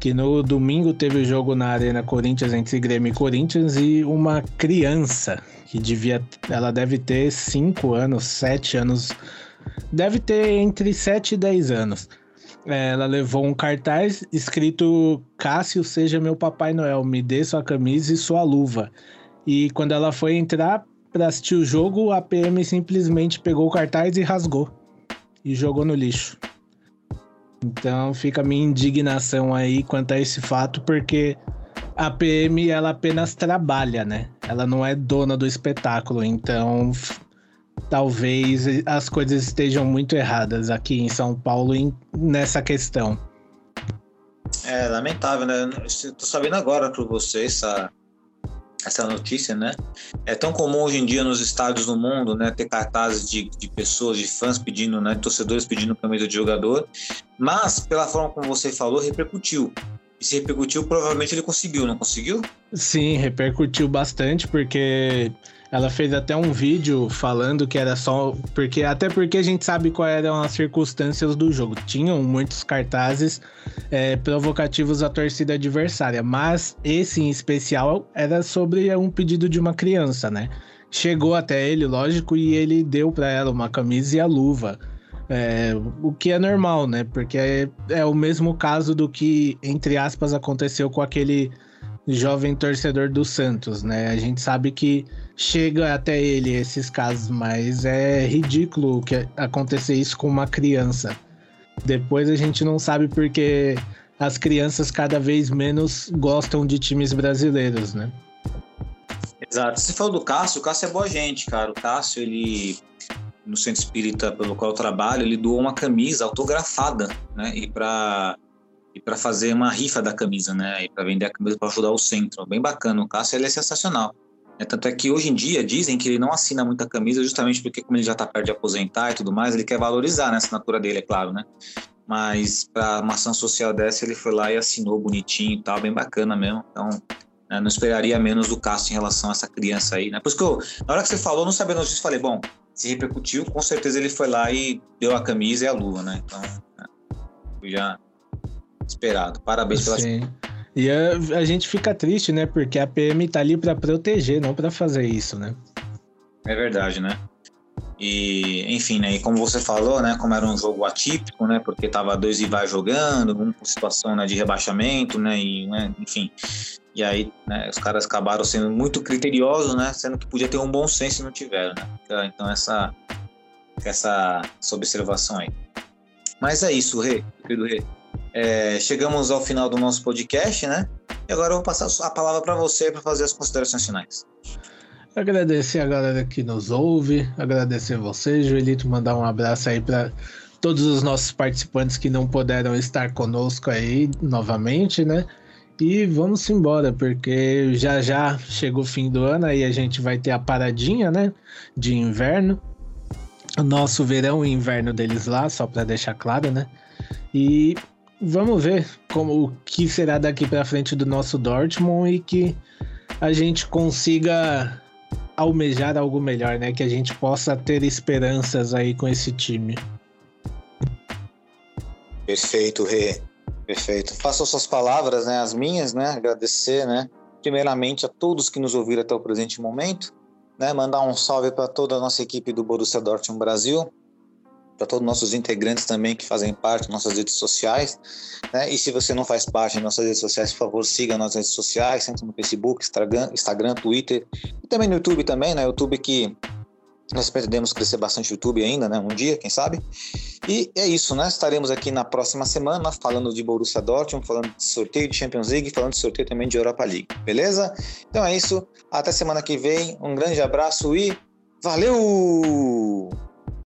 S2: Que no domingo teve o jogo na Arena Corinthians entre Grêmio e Corinthians e uma criança que devia, ela deve ter 5 anos, 7 anos, deve ter entre 7 e 10 anos. Ela levou um cartaz escrito Cássio seja meu Papai Noel, me dê sua camisa e sua luva. E quando ela foi entrar para assistir o jogo, a PM simplesmente pegou o cartaz e rasgou e jogou no lixo. Então fica a minha indignação aí quanto a esse fato, porque a PM ela apenas trabalha, né? Ela não é dona do espetáculo, então talvez as coisas estejam muito erradas aqui em São Paulo nessa questão.
S1: É lamentável, né? Estou sabendo agora por você essa essa notícia, né? É tão comum hoje em dia nos estádios do mundo, né, ter cartazes de, de pessoas, de fãs pedindo, né, torcedores pedindo camisa de jogador, mas pela forma como você falou, repercutiu. E se repercutiu, provavelmente ele conseguiu, não conseguiu?
S2: Sim, repercutiu bastante, porque ela fez até um vídeo falando que era só. porque Até porque a gente sabe quais eram as circunstâncias do jogo. Tinham muitos cartazes é, provocativos à torcida adversária, mas esse em especial era sobre um pedido de uma criança, né? Chegou até ele, lógico, e ele deu para ela uma camisa e a luva. É, o que é normal, né? Porque é, é o mesmo caso do que, entre aspas, aconteceu com aquele jovem torcedor do Santos, né? A gente sabe que chega até ele esses casos, mas é ridículo que acontecer isso com uma criança. Depois a gente não sabe porque as crianças cada vez menos gostam de times brasileiros, né?
S1: Exato. Você falou do Cássio, o Cássio é boa gente, cara. O Cássio, ele no centro espírita pelo qual eu trabalho, ele doou uma camisa autografada, né? E para e para fazer uma rifa da camisa, né? E para vender a camisa para ajudar o centro. Bem bacana. O Cássio ele é sensacional. É, tanto é que hoje em dia dizem que ele não assina muita camisa justamente porque, como ele já está perto de aposentar e tudo mais, ele quer valorizar né, a assinatura dele, é claro, né? Mas para uma ação social dessa, ele foi lá e assinou bonitinho e tal, bem bacana mesmo. Então, né, não esperaria menos do Cássio em relação a essa criança aí, né? Por isso que eu, na hora que você falou, não sabia notícia, falei, bom, se repercutiu, com certeza ele foi lá e deu a camisa e a luva, né? Então, né, já esperado. Parabéns pela.
S2: Sim. E a, a, gente fica triste, né? Porque a PM tá ali para proteger, não para fazer isso, né?
S1: É verdade, né? E, enfim, né? E como você falou, né? Como era um jogo atípico, né? Porque tava dois rivais jogando, um com situação né, de rebaixamento, né? E, né, enfim. E aí, né, os caras acabaram sendo muito criteriosos, né? Sendo que podia ter um bom senso e não tiveram, né? Então, essa, essa, essa observação aí. Mas é isso, Rê, querido Rê. É, chegamos ao final do nosso podcast, né? E agora eu vou passar a palavra para você para fazer as considerações finais.
S2: Agradecer a galera que nos ouve, agradecer você, Joelito, mandar um abraço aí para todos os nossos participantes que não puderam estar conosco aí novamente, né? E vamos embora, porque já já chegou o fim do ano, aí a gente vai ter a paradinha, né? De inverno. O nosso verão e inverno deles lá, só para deixar claro, né? E vamos ver como o que será daqui para frente do nosso Dortmund e que a gente consiga almejar algo melhor, né? Que a gente possa ter esperanças aí com esse time.
S1: Perfeito, Rê. Perfeito. Faço suas palavras, né? As minhas, né? Agradecer, né? primeiramente a todos que nos ouviram até o presente momento, né? Mandar um salve para toda a nossa equipe do Borussia Dortmund Brasil, para todos os nossos integrantes também que fazem parte das nossas redes sociais. Né? E se você não faz parte das nossas redes sociais, por favor, siga nas redes sociais, sempre no Facebook, Instagram, Instagram, Twitter e também no YouTube também, né? YouTube que nós pretendemos crescer bastante o YouTube ainda, né? Um dia, quem sabe. E é isso, né? Estaremos aqui na próxima semana falando de Borussia Dortmund, falando de sorteio de Champions League, falando de sorteio também de Europa League, beleza? Então é isso. Até semana que vem. Um grande abraço e valeu!